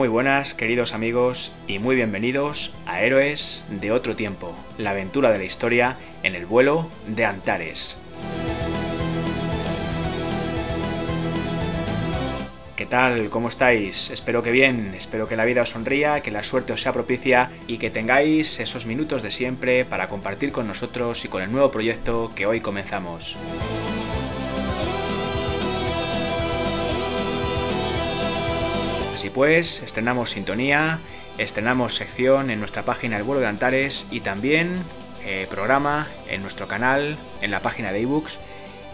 Muy buenas, queridos amigos, y muy bienvenidos a Héroes de otro tiempo, la aventura de la historia en el vuelo de Antares. ¿Qué tal? ¿Cómo estáis? Espero que bien, espero que la vida os sonría, que la suerte os sea propicia y que tengáis esos minutos de siempre para compartir con nosotros y con el nuevo proyecto que hoy comenzamos. Pues, estrenamos sintonía, estrenamos sección en nuestra página El vuelo de Antares y también eh, programa en nuestro canal, en la página de ebooks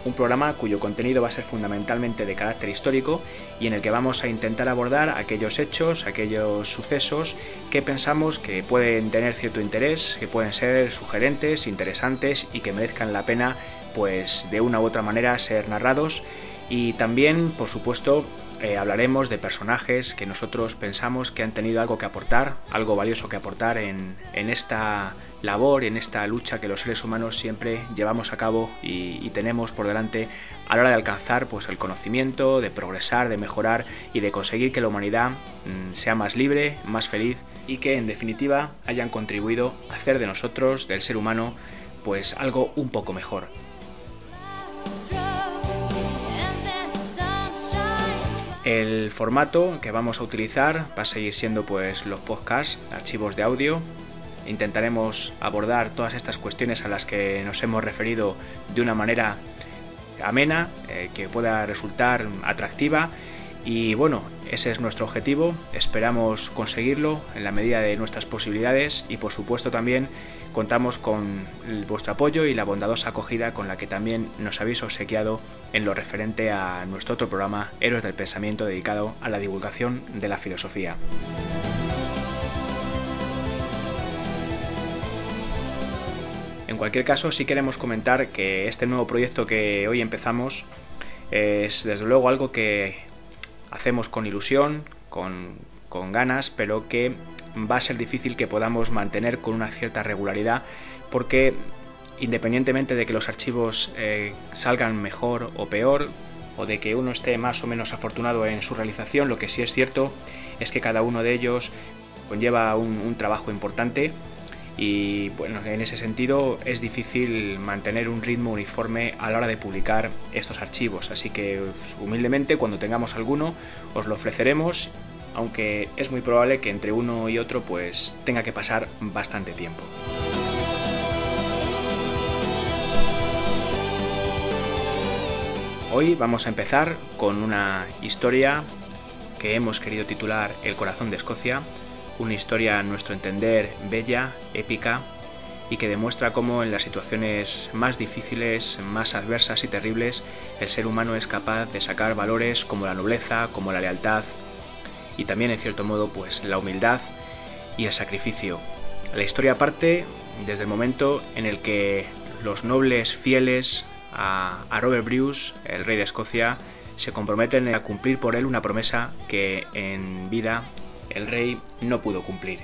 un programa cuyo contenido va a ser fundamentalmente de carácter histórico y en el que vamos a intentar abordar aquellos hechos, aquellos sucesos que pensamos que pueden tener cierto interés, que pueden ser sugerentes, interesantes y que merezcan la pena pues de una u otra manera ser narrados y también por supuesto eh, hablaremos de personajes que nosotros pensamos que han tenido algo que aportar, algo valioso que aportar en, en esta labor, en esta lucha que los seres humanos siempre llevamos a cabo y, tenemos por delante a la hora de alcanzar pues, el conocimiento, de progresar, de mejorar y de conseguir que la humanidad mm, sea más libre, más feliz y que en definitiva hayan contribuido a hacer de nosotros, del ser humano, pues algo un poco mejor. El formato que vamos a utilizar. Va a seguir siendo pues los podcasts, archivos de audio. Intentaremos abordar todas estas cuestiones a las que nos hemos referido de una manera amena, eh, que pueda resultar atractiva. Y bueno, ese es nuestro objetivo, esperamos conseguirlo en la medida de nuestras posibilidades y por supuesto también contamos con vuestro apoyo y la bondadosa acogida con la que también nos habéis obsequiado en lo referente a nuestro otro programa Héroes del Pensamiento dedicado a la divulgación de la filosofía. En cualquier caso, sí queremos comentar que este nuevo proyecto que hoy empezamos es desde luego algo que hacemos con ilusión, con, ganas, pero que va a ser difícil que podamos mantener con una cierta regularidad porque independientemente de que los archivos eh, salgan mejor o peor, o de que uno esté más o menos afortunado en su realización, lo que sí es cierto es que cada uno de ellos conlleva un trabajo importante y bueno, en ese sentido es difícil mantener un ritmo uniforme a la hora de publicar estos archivos, así que pues, humildemente cuando tengamos alguno os lo ofreceremos, aunque es muy probable que entre uno y otro pues tenga que pasar bastante tiempo. Hoy vamos a empezar con una historia que hemos querido titular El corazón de Escocia, una historia a nuestro entender bella, épica y que demuestra cómo en las situaciones más difíciles, más adversas y terribles, el ser humano es capaz de sacar valores como la nobleza, como la lealtad y también en cierto modo pues la humildad y el sacrificio. La historia parte desde el momento en el que los nobles fieles a, a Robert Bruce, el rey de Escocia, se comprometen a cumplir por él una promesa que en vida el rey no pudo cumplir.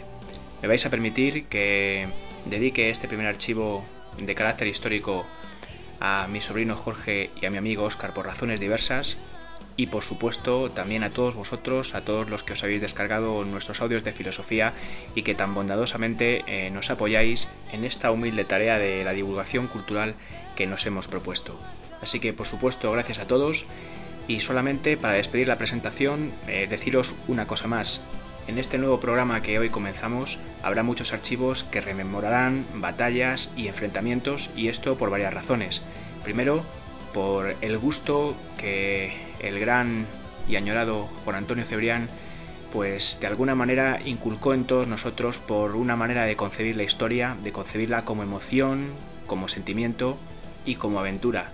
Me vais a permitir que dedique este primer archivo de carácter histórico a mi sobrino Jorge y a mi amigo Oscar por razones diversas y por supuesto también a todos vosotros, a todos los que os habéis descargado nuestros audios de filosofía y que tan bondadosamente eh, nos apoyáis en esta humilde tarea de la divulgación cultural que nos hemos propuesto. Así que por supuesto gracias a todos y solamente para despedir la presentación eh, deciros una cosa más. En este nuevo programa que hoy comenzamos habrá muchos archivos que rememorarán batallas y enfrentamientos y esto por varias razones. Primero, por el gusto que el gran y añorado Juan Antonio Cebrián pues de alguna manera inculcó en todos nosotros por una manera de concebir la historia, de concebirla como emoción, como sentimiento y como aventura.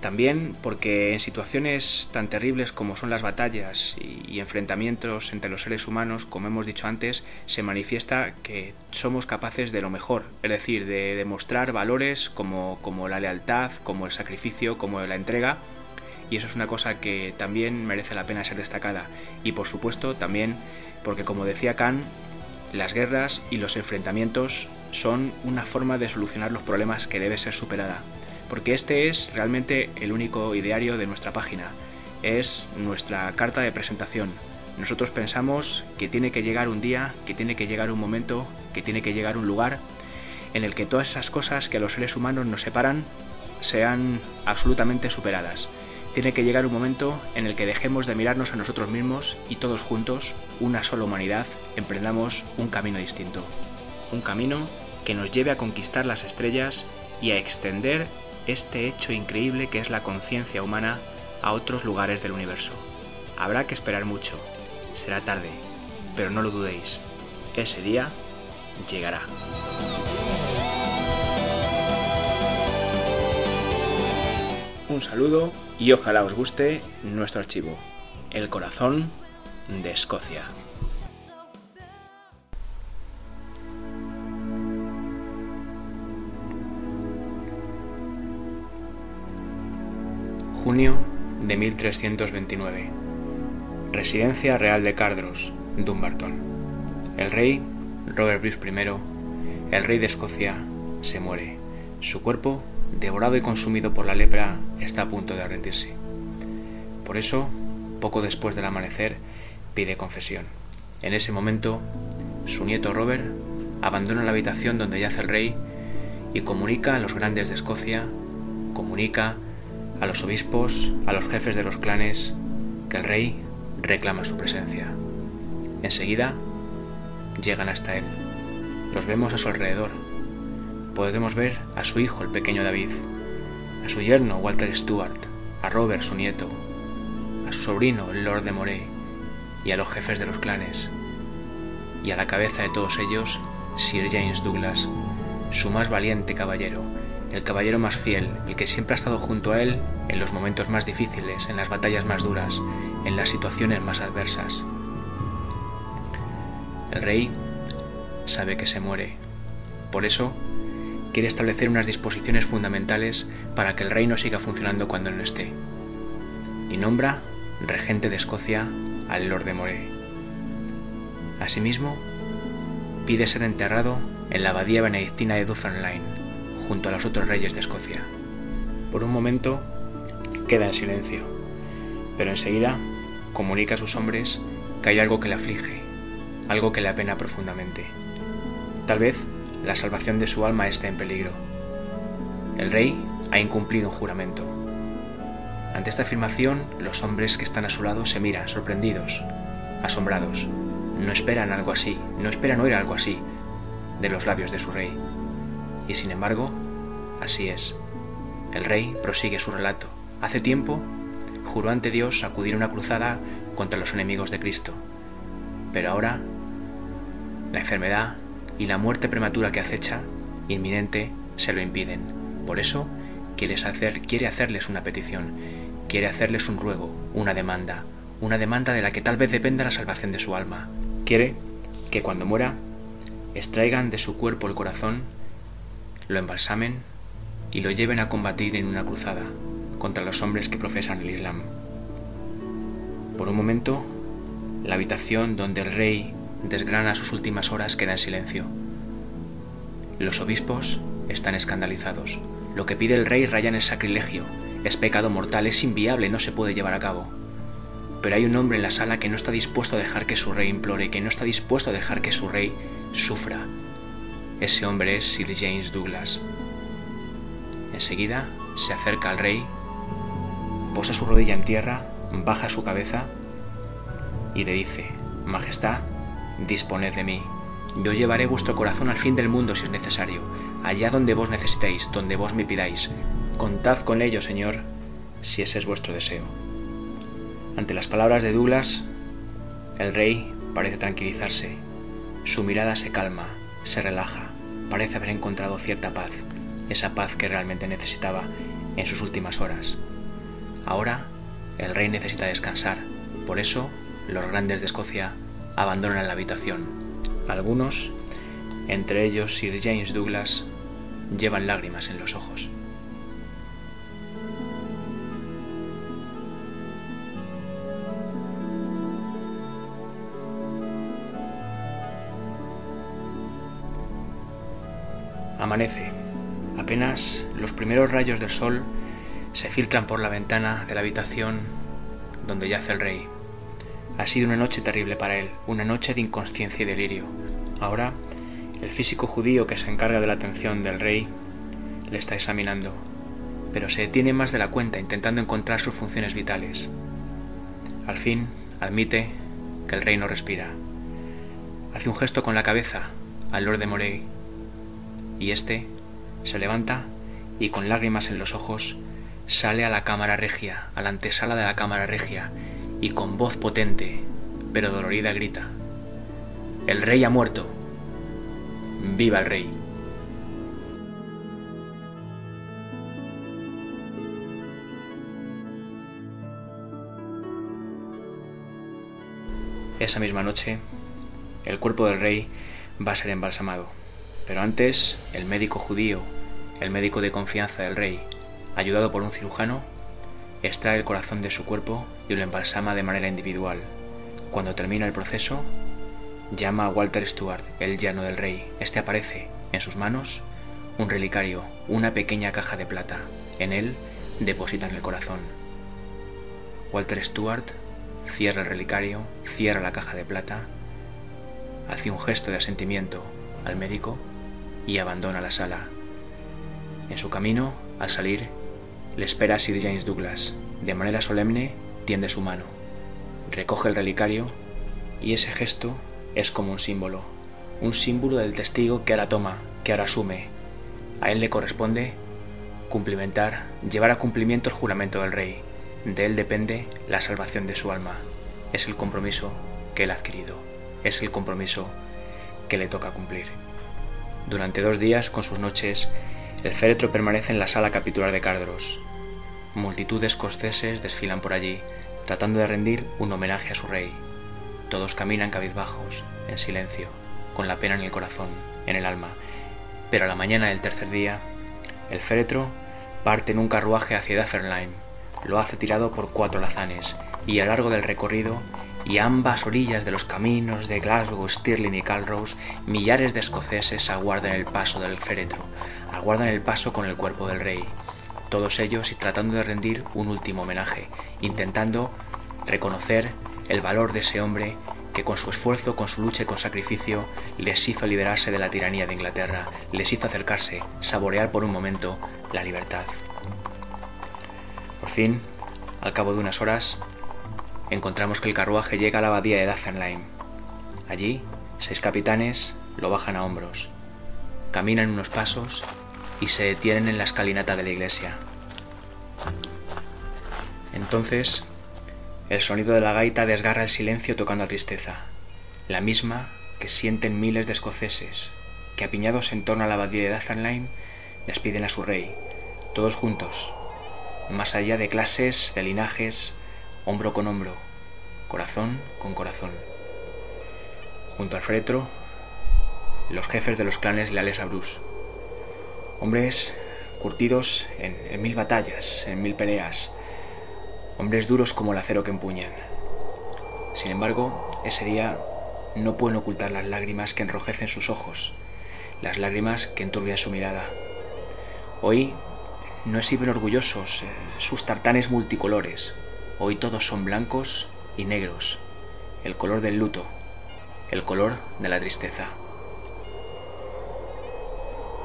También porque en situaciones tan terribles como son las batallas y, enfrentamientos entre los seres humanos, como hemos dicho antes, se manifiesta que somos capaces de lo mejor, es decir, de demostrar valores como, como la lealtad, como el sacrificio, como la entrega, y eso es una cosa que también merece la pena ser destacada. Y por supuesto también porque, como decía Kant, las guerras y los enfrentamientos son una forma de solucionar los problemas que debe ser superada porque este es realmente el único ideario de nuestra página. Es nuestra carta de presentación. nosotros pensamos que tiene que llegar un día, que tiene que llegar un momento, que tiene que llegar un lugar en el que todas esas cosas que a los seres humanos nos separan sean absolutamente superadas. Tiene que llegar un momento en el que dejemos de mirarnos a nosotros mismos y todos juntos, una sola humanidad, emprendamos un camino distinto. Un camino que nos lleve a conquistar las estrellas y a extender este hecho increíble que es la conciencia humana a otros lugares del universo. Habrá que esperar mucho, será tarde, pero no lo dudéis, ese día llegará. Un saludo y ojalá os guste nuestro archivo, El corazón de Escocia. Junio de 1329. Residencia Real de Cardros, Dumbarton. El rey, Robert Bruce I, el rey de Escocia, se muere. Su cuerpo devorado y consumido por la lepra, está a punto de rendirse. Por eso, poco después del amanecer, pide confesión. En ese momento, su nieto Robert abandona la habitación donde yace el rey y comunica a los grandes de Escocia, comunica a los obispos, a los jefes de los clanes, que el rey reclama su presencia. Enseguida llegan hasta él. Los vemos a su alrededor, podemos ver a su hijo, el pequeño David, a su yerno, Walter Stuart, a Robert, su nieto, a su sobrino, el Lord de Moray, y a los jefes de los clanes, y a la cabeza de todos ellos, Sir James Douglas, su más valiente caballero, el caballero más fiel, el que siempre ha estado junto a él en los momentos más difíciles, en las batallas más duras, en las situaciones más adversas. El rey sabe que se muere. Por eso quiere establecer unas disposiciones fundamentales para que el reino siga funcionando cuando no esté. Y nombra regente de Escocia al Lord de Moray. Asimismo, pide ser enterrado en la abadía benedictina de Dunfermline, junto a los otros reyes de Escocia. Por un momento, queda en silencio, pero enseguida comunica a sus hombres que hay algo que le aflige, algo que le apena profundamente. Tal vez la salvación de su alma está en peligro. El rey ha incumplido un juramento. Ante esta afirmación, los hombres que están a su lado se miran, sorprendidos, asombrados. No esperan algo así, no esperan oír algo así de los labios de su rey. Y sin embargo, así es. El rey prosigue su relato. Hace tiempo juró ante Dios acudir a una cruzada contra los enemigos de Cristo. Pero ahora la enfermedad y la muerte prematura que acecha, inminente, se lo impiden. Por eso quiere, quiere hacerles una petición, quiere hacerles un ruego, una demanda, una demanda de la que tal vez dependa la salvación de su alma. Quiere que cuando muera extraigan de su cuerpo el corazón, lo embalsamen y lo lleven a combatir en una cruzada contra los hombres que profesan el Islam. Por un momento, la habitación donde el rey desgrana sus últimas horas queda en silencio. Los obispos están escandalizados. Lo que pide el rey raya en el sacrilegio. Es pecado mortal, es inviable, no se puede llevar a cabo. Pero hay un hombre en la sala que no está dispuesto a dejar que su rey implore, que no está dispuesto a dejar que su rey sufra. Ese hombre es Sir James Douglas. Enseguida se acerca al rey, posa su rodilla en tierra, baja su cabeza y le dice, Majestad, disponed de mí. Yo llevaré vuestro corazón al fin del mundo si es necesario, allá donde vos necesitéis, donde vos me pidáis. Contad con ello, Señor, si ese es vuestro deseo. Ante las palabras de Douglas, el rey parece tranquilizarse. Su mirada se calma, se relaja, parece haber encontrado cierta paz, esa paz que realmente necesitaba en sus últimas horas. Ahora, el rey necesita descansar, por eso los grandes de Escocia abandonan la habitación. Algunos, entre ellos Sir James Douglas, llevan lágrimas en los ojos. Amanece. Apenas los primeros rayos del sol se filtran por la ventana de la habitación donde yace el rey. Ha sido una noche terrible para él, una noche de inconsciencia y delirio. Ahora, el físico judío que se encarga de la atención del rey le está examinando, pero se detiene más de la cuenta intentando encontrar sus funciones vitales. Al fin, admite que el rey no respira. Hace un gesto con la cabeza al Lord de Morey y éste se levanta y con lágrimas en los ojos sale a la cámara regia, a la antesala de la cámara regia, y con voz potente, pero dolorida, grita, El rey ha muerto. ¡Viva el rey! Esa misma noche, el cuerpo del rey va a ser embalsamado. Pero antes, el médico judío, el médico de confianza del rey, ayudado por un cirujano, extrae el corazón de su cuerpo y lo embalsama de manera individual. Cuando termina el proceso, llama a Walter Stewart, el llano del rey. Este aparece, en sus manos, un relicario, una pequeña caja de plata. En él depositan el corazón. Walter Stewart cierra el relicario, cierra la caja de plata, hace un gesto de asentimiento al médico y abandona la sala. En su camino, al salir, le espera Sir James Douglas. De manera solemne, tiende su mano, recoge el relicario y ese gesto es como un símbolo, un símbolo del testigo que ahora toma, que ahora asume. A él le corresponde cumplimentar, llevar a cumplimiento el juramento del rey. De él depende la salvación de su alma. Es el compromiso que él ha adquirido. Es el compromiso que le toca cumplir. Durante dos días, con sus noches, el féretro permanece en la sala capitular de Cardros. Multitud de escoceses desfilan por allí, tratando de rendir un homenaje a su rey. Todos caminan cabizbajos, en silencio, con la pena en el corazón, en el alma. Pero a la mañana del tercer día, el féretro parte en un carruaje hacia Dufferline. Lo hace tirado por cuatro lazanes, y a lo largo del recorrido y a ambas orillas de los caminos de Glasgow, Stirling y Calrose, millares de escoceses aguardan el paso del féretro, aguardan el paso con el cuerpo del rey, todos ellos tratando de rendir un último homenaje, intentando reconocer el valor de ese hombre que con su esfuerzo, con su lucha y con sacrificio les hizo liberarse de la tiranía de Inglaterra, les hizo acercarse, saborear por un momento la libertad. Por fin, al cabo de unas horas, encontramos que el carruaje llega a la abadía de Dunfermline. Allí, seis capitanes lo bajan a hombros, caminan unos pasos y se detienen en la escalinata de la iglesia. Entonces, el sonido de la gaita desgarra el silencio tocando a tristeza, la misma que sienten miles de escoceses, que apiñados en torno a la abadía de Dunfermline despiden a su rey, todos juntos, más allá de clases, de linajes, hombro con hombro, corazón con corazón. Junto al fretro, los jefes de los clanes leales a Bruce. Hombres curtidos en, mil batallas, en mil peleas. Hombres duros como el acero que empuñan. Sin embargo, ese día no pueden ocultar las lágrimas que enrojecen sus ojos, las lágrimas que enturbian su mirada. Hoy no exhiben orgullosos eh, sus tartanes multicolores, Hoy todos son blancos y negros, el color del luto, el color de la tristeza.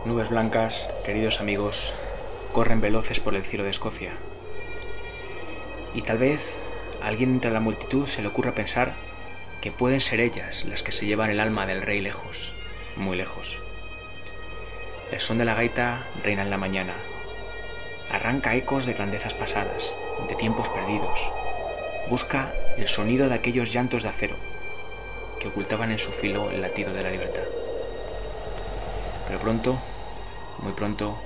Nubes blancas, queridos amigos, corren veloces por el cielo de Escocia. Y tal vez a alguien entre la multitud se le ocurra pensar que pueden ser ellas las que se llevan el alma del rey lejos, muy lejos. El son de la gaita reina en la mañana, arranca ecos de grandezas pasadas, de tiempos perdidos. Busca el sonido de aquellos llantos de acero que ocultaban en su filo el latido de la libertad. Pero pronto, muy pronto,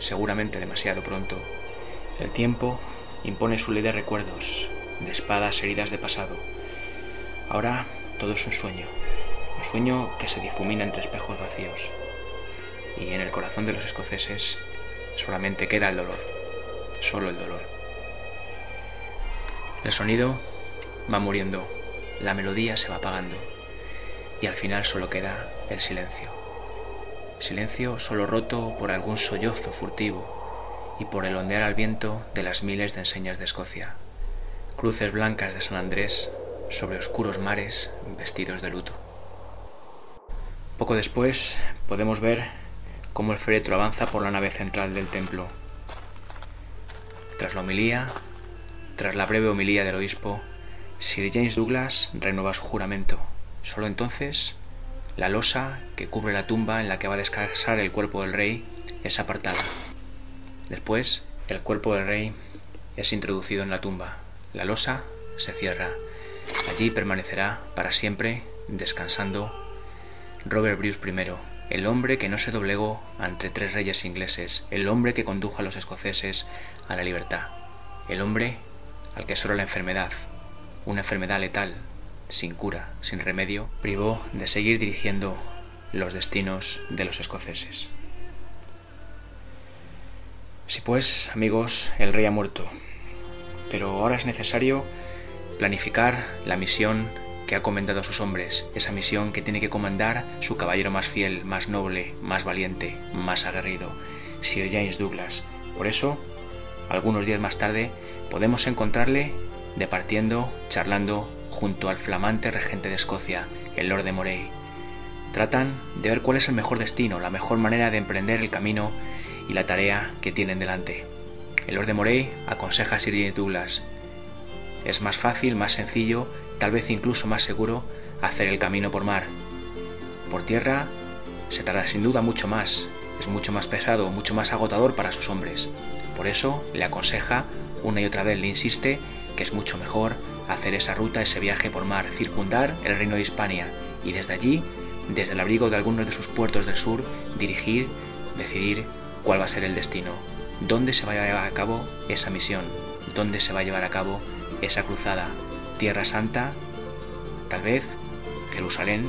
seguramente demasiado pronto, el tiempo impone su ley de recuerdos, de espadas heridas de pasado. Ahora todo es un sueño, un sueño que se difumina entre espejos vacíos. Y en el corazón de los escoceses solamente queda el dolor, solo el dolor. El sonido va muriendo, la melodía se va apagando y al final solo queda el silencio. Silencio solo roto por algún sollozo furtivo y por el ondear al viento de las miles de enseñas de Escocia. Cruces blancas de San Andrés sobre oscuros mares vestidos de luto. Poco después podemos ver cómo el féretro avanza por la nave central del templo. Tras la homilía, tras la breve homilía del obispo, Sir James Douglas renueva su juramento. Solo entonces, la losa que cubre la tumba en la que va a descansar el cuerpo del rey es apartada. Después, el cuerpo del rey es introducido en la tumba. La losa se cierra. Allí permanecerá para siempre descansando Robert Bruce I, el hombre que no se doblegó ante tres reyes ingleses, el hombre que condujo a los escoceses a la libertad, el hombre al que solo la enfermedad, una enfermedad letal, sin cura, sin remedio, privó de seguir dirigiendo los destinos de los escoceses. Sí pues, amigos, el rey ha muerto, pero ahora es necesario planificar la misión que ha comendado a sus hombres, esa misión que tiene que comandar su caballero más fiel, más noble, más valiente, más aguerrido, Sir James Douglas. Por eso, algunos días más tarde, podemos encontrarle departiendo, charlando junto al flamante regente de Escocia, el Lord de Moray. Tratan de ver cuál es el mejor destino, la mejor manera de emprender el camino y la tarea que tienen delante. El Lord de Moray aconseja a Sir Douglas. Es más fácil, más sencillo, tal vez incluso más seguro, hacer el camino por mar. Por tierra se tarda sin duda mucho más, es mucho más pesado, mucho más agotador para sus hombres. Por eso le aconseja, una y otra vez le insiste, que es mucho mejor hacer esa ruta, ese viaje por mar, circundar el reino de Hispania y desde allí, desde el abrigo de algunos de sus puertos del sur, dirigir, decidir cuál va a ser el destino, dónde se va a llevar a cabo esa misión, dónde se va a llevar a cabo esa cruzada, Tierra Santa, tal vez Jerusalén,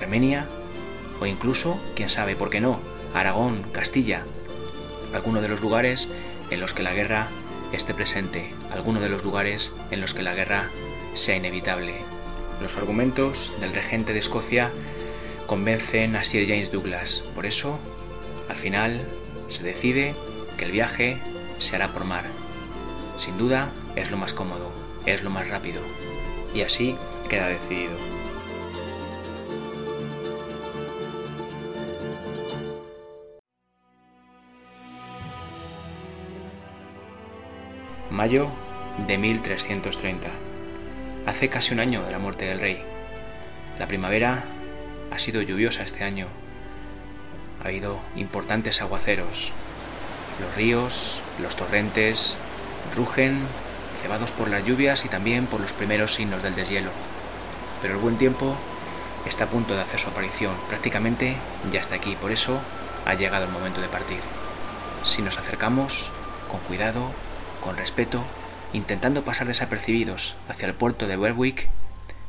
Armenia o incluso, quién sabe, por qué no, Aragón, Castilla, alguno de los lugares en los que la guerra esté presente, alguno de los lugares en los que la guerra sea inevitable. Los argumentos del regente de Escocia convencen a Sir James Douglas. Por eso, al final, se decide que el viaje se hará por mar. Sin duda, es lo más cómodo, es lo más rápido. Y así queda decidido. Mayo de 1330. Hace casi un año de la muerte del rey. La primavera ha sido lluviosa este año. Ha habido importantes aguaceros. Los ríos, los torrentes, rugen, cebados por las lluvias y también por los primeros signos del deshielo. Pero el buen tiempo está a punto de hacer su aparición. Prácticamente ya está aquí. Por eso ha llegado el momento de partir. Si nos acercamos, con cuidado, con respeto, intentando pasar desapercibidos hacia el puerto de Berwick,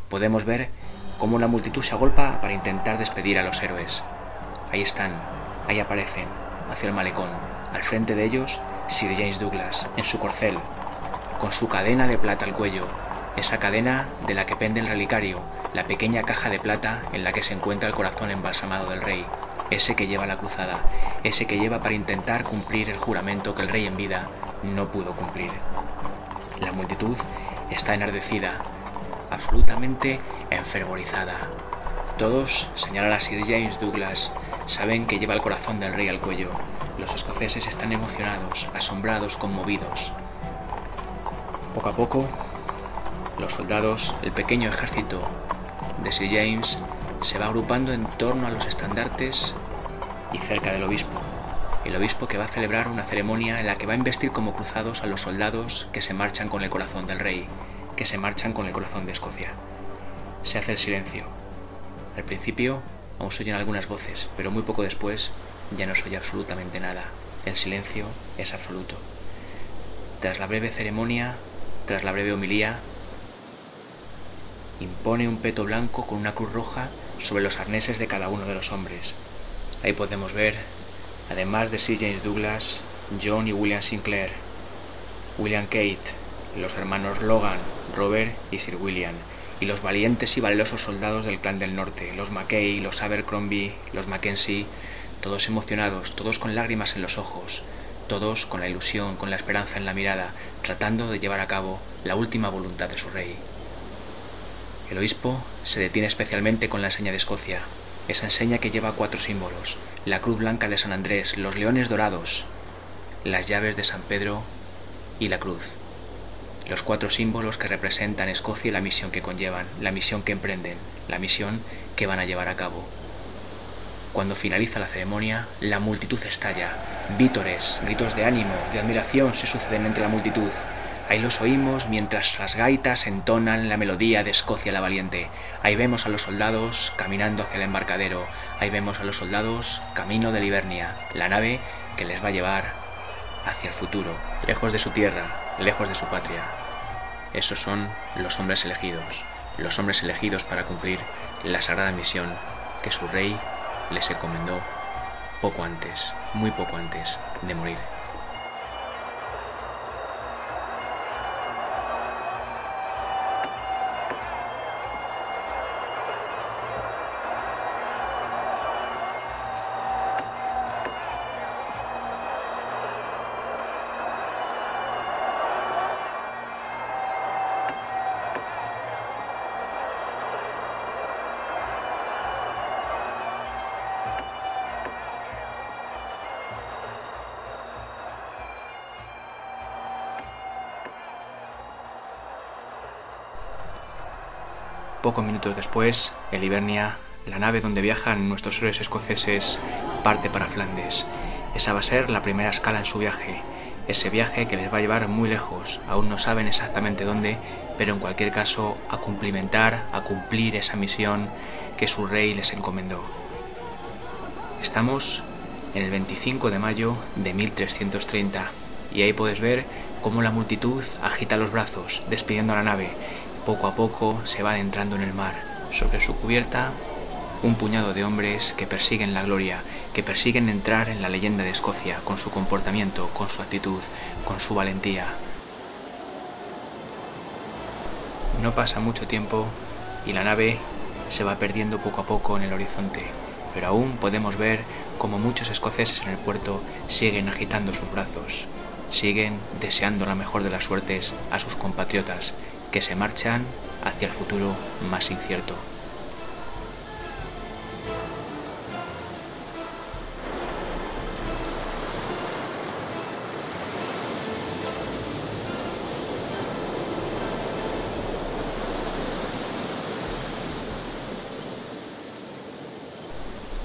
podemos ver cómo una multitud se agolpa para intentar despedir a los héroes. Ahí están, ahí aparecen, hacia el malecón. Al frente de ellos, Sir James Douglas, en su corcel, con su cadena de plata al cuello, esa cadena de la que pende el relicario, la pequeña caja de plata en la que se encuentra el corazón embalsamado del rey, ese que lleva la cruzada, ese que lleva para intentar cumplir el juramento que el rey en vida no pudo cumplir. La multitud está enardecida, absolutamente enfervorizada. Todos señalan a Sir James Douglas, saben que lleva el corazón del rey al cuello. Los escoceses están emocionados, asombrados, conmovidos. Poco a poco, los soldados, el pequeño ejército de Sir James, se va agrupando en torno a los estandartes y cerca del obispo el obispo que va a celebrar una ceremonia en la que va a investir como cruzados a los soldados que se marchan con el corazón del rey, que se marchan con el corazón de Escocia. Se hace el silencio. Al principio aún se oyen algunas voces, pero muy poco después ya no se oye absolutamente nada. El silencio es absoluto. Tras la breve ceremonia, tras la breve homilía, impone un peto blanco con una cruz roja sobre los arneses de cada uno de los hombres. Ahí podemos ver además de Sir James Douglas, John y William Sinclair, William Kate, los hermanos Logan, Robert y Sir William, y los valientes y valerosos soldados del clan del norte, los Mackay, los Abercrombie, los Mackenzie, todos emocionados, todos con lágrimas en los ojos, todos con la ilusión, con la esperanza en la mirada, tratando de llevar a cabo la última voluntad de su rey. El obispo se detiene especialmente con la enseña de Escocia, esa enseña que lleva cuatro símbolos, la cruz blanca de San Andrés, los leones dorados, las llaves de San Pedro y la cruz. Los cuatro símbolos que representan Escocia y la misión que conllevan, la misión que emprenden, la misión que van a llevar a cabo. Cuando finaliza la ceremonia, la multitud estalla. Vítores, gritos de ánimo, de admiración se suceden entre la multitud. Ahí los oímos mientras las gaitas entonan la melodía de Escocia la Valiente. Ahí vemos a los soldados caminando hacia el embarcadero. Ahí vemos a los soldados camino de Livernia, la nave que les va a llevar hacia el futuro, lejos de su tierra, lejos de su patria. Esos son los hombres elegidos, los hombres elegidos para cumplir la sagrada misión que su rey les encomendó poco antes, muy poco antes de morir. Pocos minutos después, el Hibernia, la nave donde viajan nuestros héroes escoceses, parte para Flandes. Esa va a ser la primera escala en su viaje, ese viaje que les va a llevar muy lejos, aún no saben exactamente dónde, pero en cualquier caso a cumplimentar, a cumplir esa misión que su rey les encomendó. Estamos en el 25 de mayo de 1330 y ahí puedes ver cómo la multitud agita los brazos despidiendo a la nave poco a poco se va adentrando en el mar. Sobre su cubierta, un puñado de hombres que persiguen la gloria, que persiguen entrar en la leyenda de Escocia con su comportamiento, con su actitud, con su valentía. No pasa mucho tiempo y la nave se va perdiendo poco a poco en el horizonte, pero aún podemos ver como muchos escoceses en el puerto siguen agitando sus brazos, siguen deseando la mejor de las suertes a sus compatriotas que se marchan hacia el futuro más incierto.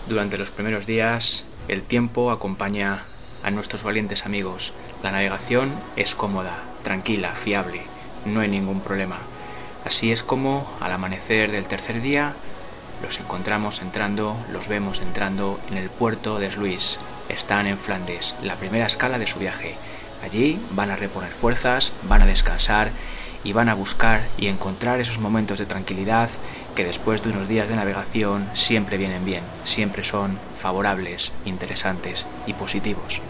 Durante los primeros días, el tiempo acompaña a nuestros valientes amigos. La navegación es cómoda, tranquila, fiable no hay ningún problema. Así es como al amanecer del tercer día los encontramos entrando, los vemos entrando en el puerto de Sluis. Están en Flandes, la primera escala de su viaje. Allí van a reponer fuerzas, van a descansar y van a buscar y encontrar esos momentos de tranquilidad que después de unos días de navegación siempre vienen bien, siempre son favorables, interesantes y positivos.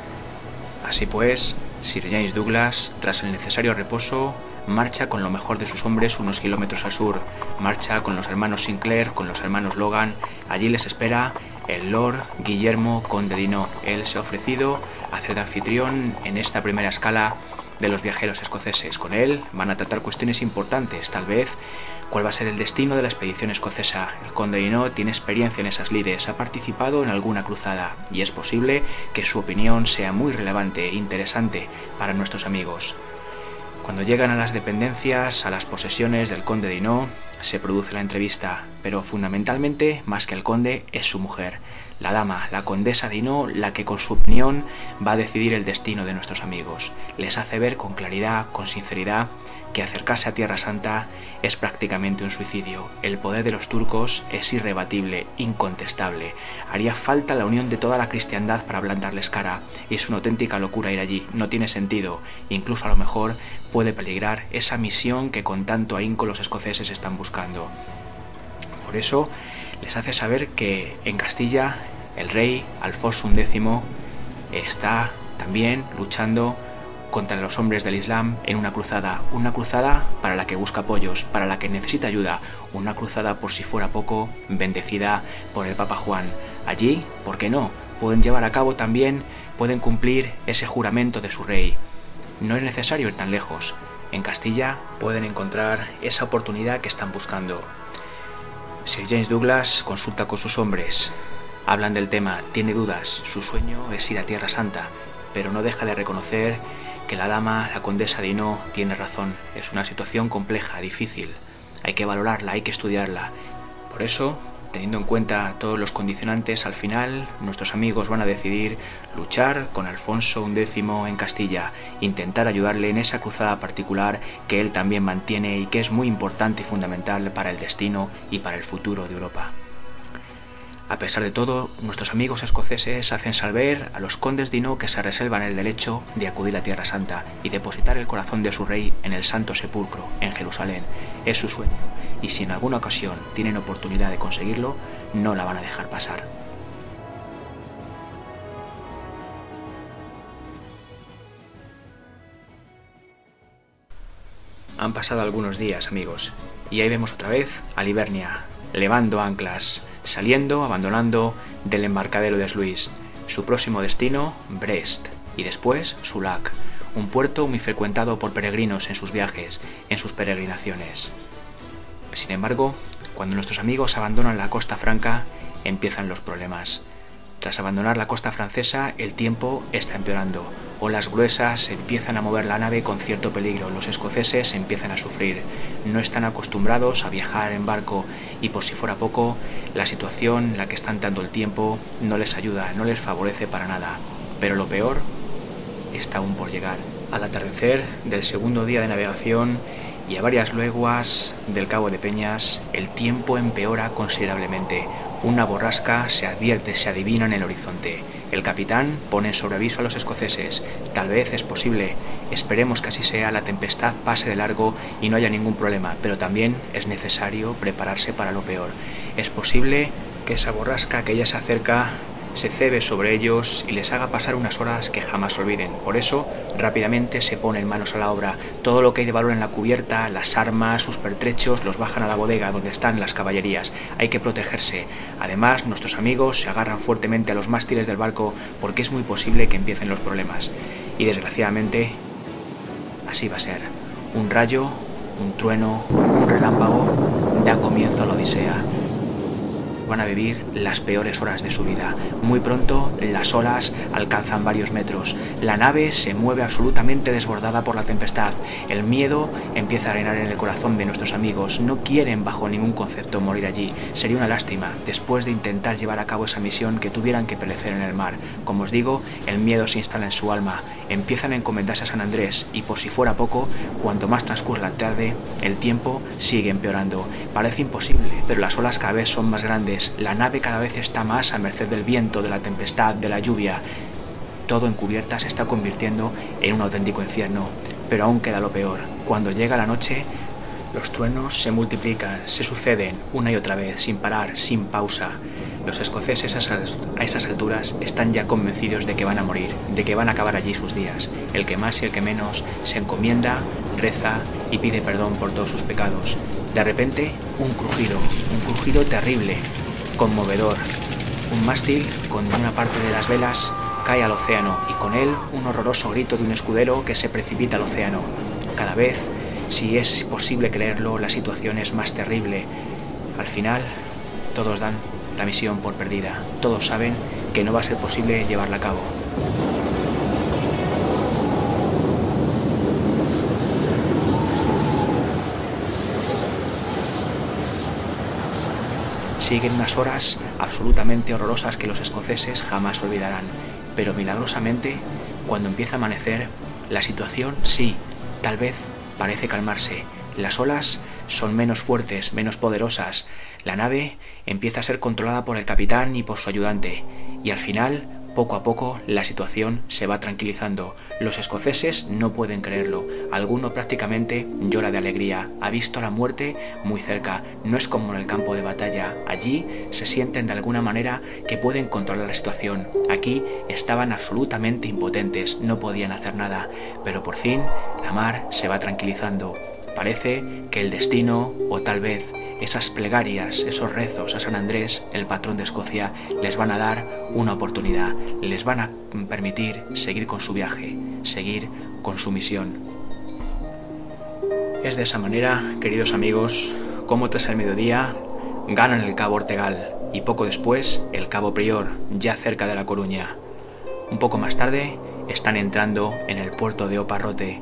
Así pues, Sir James Douglas, tras el necesario reposo, marcha con lo mejor de sus hombres unos kilómetros al sur, marcha con los hermanos Sinclair, con los hermanos Logan, allí les espera el Lord Guillermo Conde Dino. Él se ha ofrecido a hacer de anfitrión en esta primera escala de los viajeros escoceses. Con él van a tratar cuestiones importantes, tal vez cuál va a ser el destino de la expedición escocesa. El conde Dino tiene experiencia en esas lides, ha participado en alguna cruzada y es posible que su opinión sea muy relevante e interesante para nuestros amigos. Cuando llegan a las dependencias, a las posesiones del conde de Hinault, se produce la entrevista, pero fundamentalmente, más que el conde, es su mujer, la dama, la condesa de Hinault, la que con su opinión va a decidir el destino de nuestros amigos. Les hace ver con claridad, con sinceridad, que acercarse a Tierra Santa es prácticamente un suicidio. El poder de los turcos es irrebatible, incontestable. Haría falta la unión de toda la cristiandad para ablandarles cara. Es una auténtica locura ir allí. No tiene sentido. Incluso a lo mejor puede peligrar esa misión que con tanto ahínco los escoceses están buscando. Por eso les hace saber que en Castilla el rey Alfonso X está también luchando contra los hombres del Islam en una cruzada, una cruzada para la que busca apoyos, para la que necesita ayuda, una cruzada por si fuera poco, bendecida por el Papa Juan. Allí, ¿por qué no? Pueden llevar a cabo también, pueden cumplir ese juramento de su rey. No es necesario ir tan lejos. En Castilla pueden encontrar esa oportunidad que están buscando. Sir James Douglas consulta con sus hombres. Hablan del tema, tiene dudas, su sueño es ir a Tierra Santa, pero no deja de reconocer que la dama, la condesa Dino, tiene razón. Es una situación compleja, difícil. Hay que valorarla, hay que estudiarla. Por eso, teniendo en cuenta todos los condicionantes, al final nuestros amigos van a decidir luchar con Alfonso X en Castilla, intentar ayudarle en esa cruzada particular que él también mantiene y que es muy importante y fundamental para el destino y para el futuro de Europa. A pesar de todo, nuestros amigos escoceses hacen saber a los condes de que se reservan el derecho de acudir a Tierra Santa y depositar el corazón de su rey en el Santo Sepulcro, en Jerusalén. Es su sueño, y si en alguna ocasión tienen oportunidad de conseguirlo, no la van a dejar pasar. Han pasado algunos días, amigos, y ahí vemos otra vez a Livernia, levando anclas, saliendo, abandonando del embarcadero de Sluis. Su próximo destino, Brest, y después Sulac, un puerto muy frecuentado por peregrinos en sus viajes, en sus peregrinaciones. Sin embargo, cuando nuestros amigos abandonan la costa franca, empiezan los problemas. Tras abandonar la costa francesa, el tiempo está empeorando. Olas gruesas empiezan a mover la nave con cierto peligro. Los escoceses empiezan a sufrir. No están acostumbrados a viajar en barco y por si fuera poco, la situación en la que están dando el tiempo no les ayuda, no les favorece para nada. Pero lo peor está aún por llegar. Al atardecer del segundo día de navegación y a varias leguas del Cabo de Peñas, el tiempo empeora considerablemente. Una borrasca se advierte, se adivina en el horizonte. El capitán pone sobre aviso a los escoceses. Tal vez es posible. Esperemos que así sea, la tempestad pase de largo y no haya ningún problema, pero también es necesario prepararse para lo peor. Es posible que esa borrasca que ya se acerca se cebe sobre ellos y les haga pasar unas horas que jamás olviden. Por eso, rápidamente se ponen manos a la obra. Todo lo que hay de valor en la cubierta, las armas, sus pertrechos, los bajan a la bodega donde están las caballerías. Hay que protegerse. Además, nuestros amigos se agarran fuertemente a los mástiles del barco porque es muy posible que empiecen los problemas. Y desgraciadamente, así va a ser. Un rayo, un trueno, un relámpago da comienzo a la odisea van a vivir las peores horas de su vida. Muy pronto las olas alcanzan varios metros. La nave se mueve absolutamente desbordada por la tempestad. El miedo empieza a arenar en el corazón de nuestros amigos. No quieren bajo ningún concepto morir allí. Sería una lástima después de intentar llevar a cabo esa misión que tuvieran que perecer en el mar. Como os digo, el miedo se instala en su alma. Empiezan a encomendarse a San Andrés y por si fuera poco, cuanto más transcurre la tarde, el tiempo sigue empeorando. Parece imposible, pero las olas cada vez son más grandes la nave cada vez está más a merced del viento, de la tempestad, de la lluvia. Todo en cubierta se está convirtiendo en un auténtico infierno. Pero aún queda lo peor. Cuando llega la noche, los truenos se multiplican, se suceden una y otra vez, sin parar, sin pausa. Los escoceses a esas alturas están ya convencidos de que van a morir, de que van a acabar allí sus días. El que más y el que menos se encomienda, reza y pide perdón por todos sus pecados. De repente, un crujido, un crujido terrible, conmovedor. Un mástil con una parte de las velas cae al océano y con él un horroroso grito de un escudero que se precipita al océano. Cada vez, si es posible creerlo, la situación es más terrible. Al final, todos dan la misión por perdida. Todos saben que no va a ser posible llevarla a cabo. Siguen unas horas absolutamente horrorosas que los escoceses jamás olvidarán, pero milagrosamente, cuando empieza a amanecer, la situación sí, tal vez parece calmarse. Las olas son menos fuertes, menos poderosas. La nave empieza a ser controlada por el capitán y por su ayudante, y al final poco a poco la situación se va tranquilizando. Los escoceses no pueden creerlo. Alguno prácticamente llora de alegría. Ha visto la muerte muy cerca. No es como en el campo de batalla. Allí se sienten de alguna manera que pueden controlar la situación. Aquí estaban absolutamente impotentes. No podían hacer nada. Pero por fin la mar se va tranquilizando. Parece que el destino, o tal vez esas plegarias, esos rezos a San Andrés, el patrón de Escocia, les van a dar una oportunidad, les van a permitir seguir con su viaje, seguir con su misión. Es de esa manera, queridos amigos, como tras el mediodía ganan el Cabo Ortegal y poco después el Cabo Prior, ya cerca de La Coruña. Un poco más tarde están entrando en el puerto de Oparrote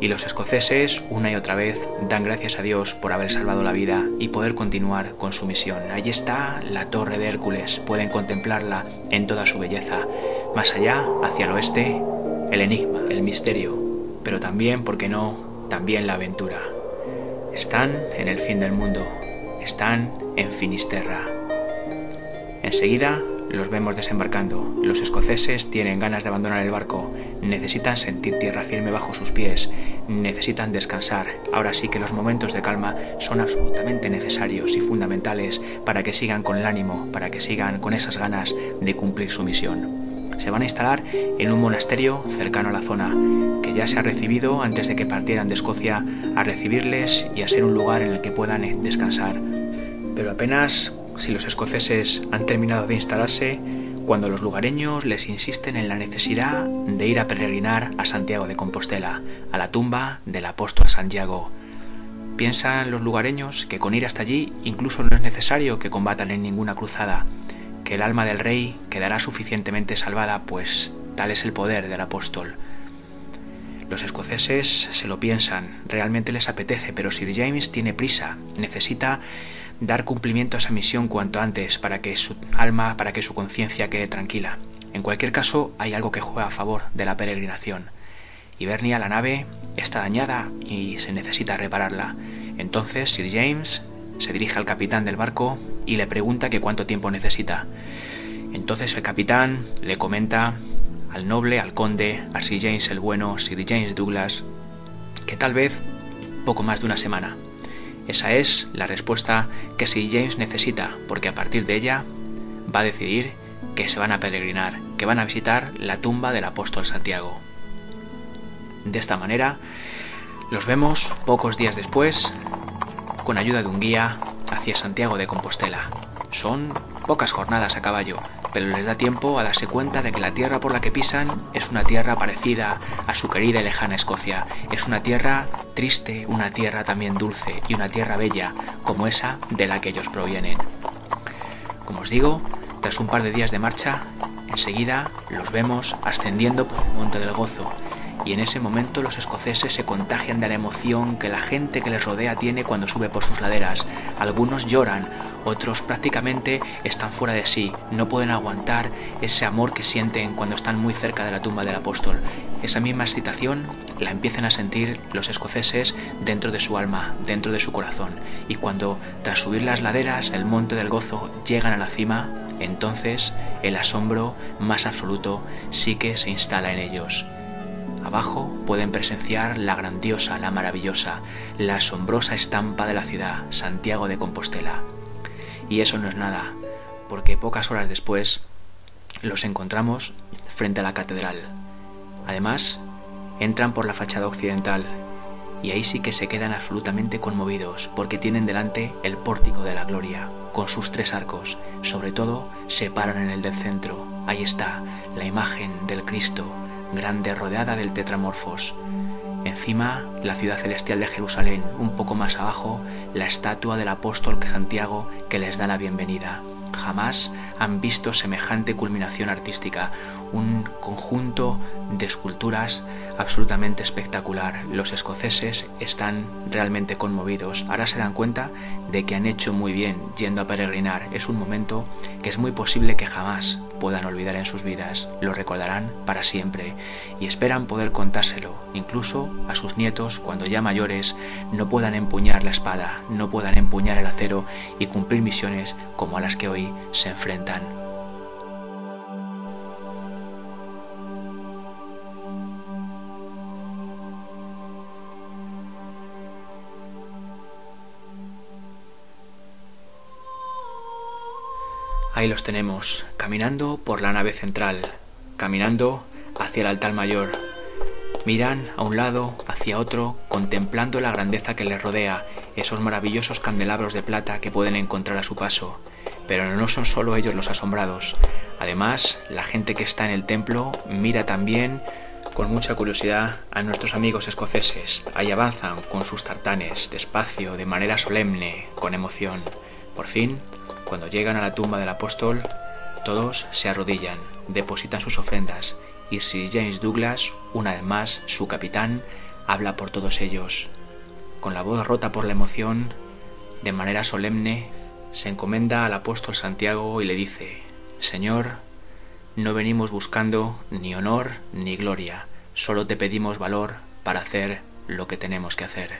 y los escoceses una y otra vez dan gracias a Dios por haber salvado la vida y poder continuar con su misión. Allí está la torre de Hércules, pueden contemplarla en toda su belleza. Más allá, hacia el oeste, el enigma, el misterio, pero también, ¿por qué no?, también la aventura. Están en el fin del mundo, están en Finisterra. Enseguida los vemos desembarcando. Los escoceses tienen ganas de abandonar el barco, necesitan sentir tierra firme bajo sus pies, necesitan descansar. Ahora sí que los momentos de calma son absolutamente necesarios y fundamentales para que sigan con el ánimo, para que sigan con esas ganas de cumplir su misión. Se van a instalar en un monasterio cercano a la zona, que ya se ha recibido antes de que partieran de Escocia a recibirles y a ser un lugar en el que puedan descansar. Pero apenas si los escoceses han terminado de instalarse cuando los lugareños les insisten en la necesidad de ir a peregrinar a Santiago de Compostela, a la tumba del apóstol Santiago. Piensan los lugareños que con ir hasta allí incluso no es necesario que combatan en ninguna cruzada, que el alma del rey quedará suficientemente salvada, pues tal es el poder del apóstol. Los escoceses se lo piensan, realmente les apetece, pero Sir James tiene prisa, necesita dar cumplimiento a esa misión cuanto antes para que su alma, para que su conciencia quede tranquila. En cualquier caso, hay algo que juega a favor de la peregrinación. Hibernia, la nave, está dañada y se necesita repararla. Entonces Sir James se dirige al capitán del barco y le pregunta que cuánto tiempo necesita. Entonces el capitán le comenta al noble, al conde, a Sir James el bueno, Sir James Douglas, que tal vez poco más de una semana. Esa es la respuesta que Sir James necesita, porque a partir de ella va a decidir que se van a peregrinar, que van a visitar la tumba del apóstol Santiago. De esta manera, los vemos pocos días después, con ayuda de un guía, hacia Santiago de Compostela. Son pocas jornadas a caballo, pero les da tiempo a darse cuenta de que la tierra por la que pisan es una tierra parecida a su querida y lejana Escocia. Es una tierra triste, una tierra también dulce y una tierra bella, como esa de la que ellos provienen. Como os digo, tras un par de días de marcha, enseguida los vemos ascendiendo por el Monte del Gozo, y en ese momento los escoceses se contagian de la emoción que la gente que les rodea tiene cuando sube por sus laderas. Algunos lloran, otros prácticamente están fuera de sí, no pueden aguantar ese amor que sienten cuando están muy cerca de la tumba del apóstol. Esa misma excitación la empiezan a sentir los escoceses dentro de su alma, dentro de su corazón, y cuando tras subir las laderas del Monte del Gozo llegan a la cima, entonces el asombro más absoluto sí que se instala en ellos. Abajo pueden presenciar la grandiosa, la maravillosa, la asombrosa estampa de la ciudad, Santiago de Compostela. Y eso no es nada, porque pocas horas después los encontramos frente a la catedral. Además, entran por la fachada occidental y ahí sí que se quedan absolutamente conmovidos porque tienen delante el pórtico de la gloria con sus tres arcos. Sobre todo se paran en el del centro. Ahí está la imagen del Cristo grande rodeada del tetramorfos. Encima, la ciudad celestial de Jerusalén, un poco más abajo, la estatua del apóstol Santiago que les da la bienvenida. Jamás han visto semejante culminación artística, un conjunto de esculturas absolutamente espectacular. Los escoceses están realmente conmovidos. Ahora se dan cuenta de que han hecho muy bien yendo a peregrinar. Es un momento que es muy posible que jamás puedan olvidar en sus vidas. Lo recordarán para siempre y esperan poder contárselo, incluso a sus nietos cuando ya mayores no puedan empuñar la espada, no puedan empuñar el acero y cumplir misiones como a las que hoy se enfrentan. Ahí los tenemos, caminando por la nave central, caminando hacia el altar mayor. Miran a un lado, hacia otro, contemplando la grandeza que les rodea, esos maravillosos candelabros de plata que pueden encontrar a su paso. Pero no son solo ellos los asombrados. Además, la gente que está en el templo mira también con mucha curiosidad a nuestros amigos escoceses. Ahí avanzan con sus tartanes, despacio, de manera solemne, con emoción Por fin, cuando llegan a la tumba del apóstol, todos se arrodillan, depositan sus ofrendas y Sir James Douglas, una vez más, su capitán, habla por todos ellos. Con la voz rota por la emoción, de manera solemne, se encomienda al apóstol Santiago y le dice, Señor, no venimos buscando ni honor ni gloria, solo te pedimos valor para hacer lo que tenemos que hacer.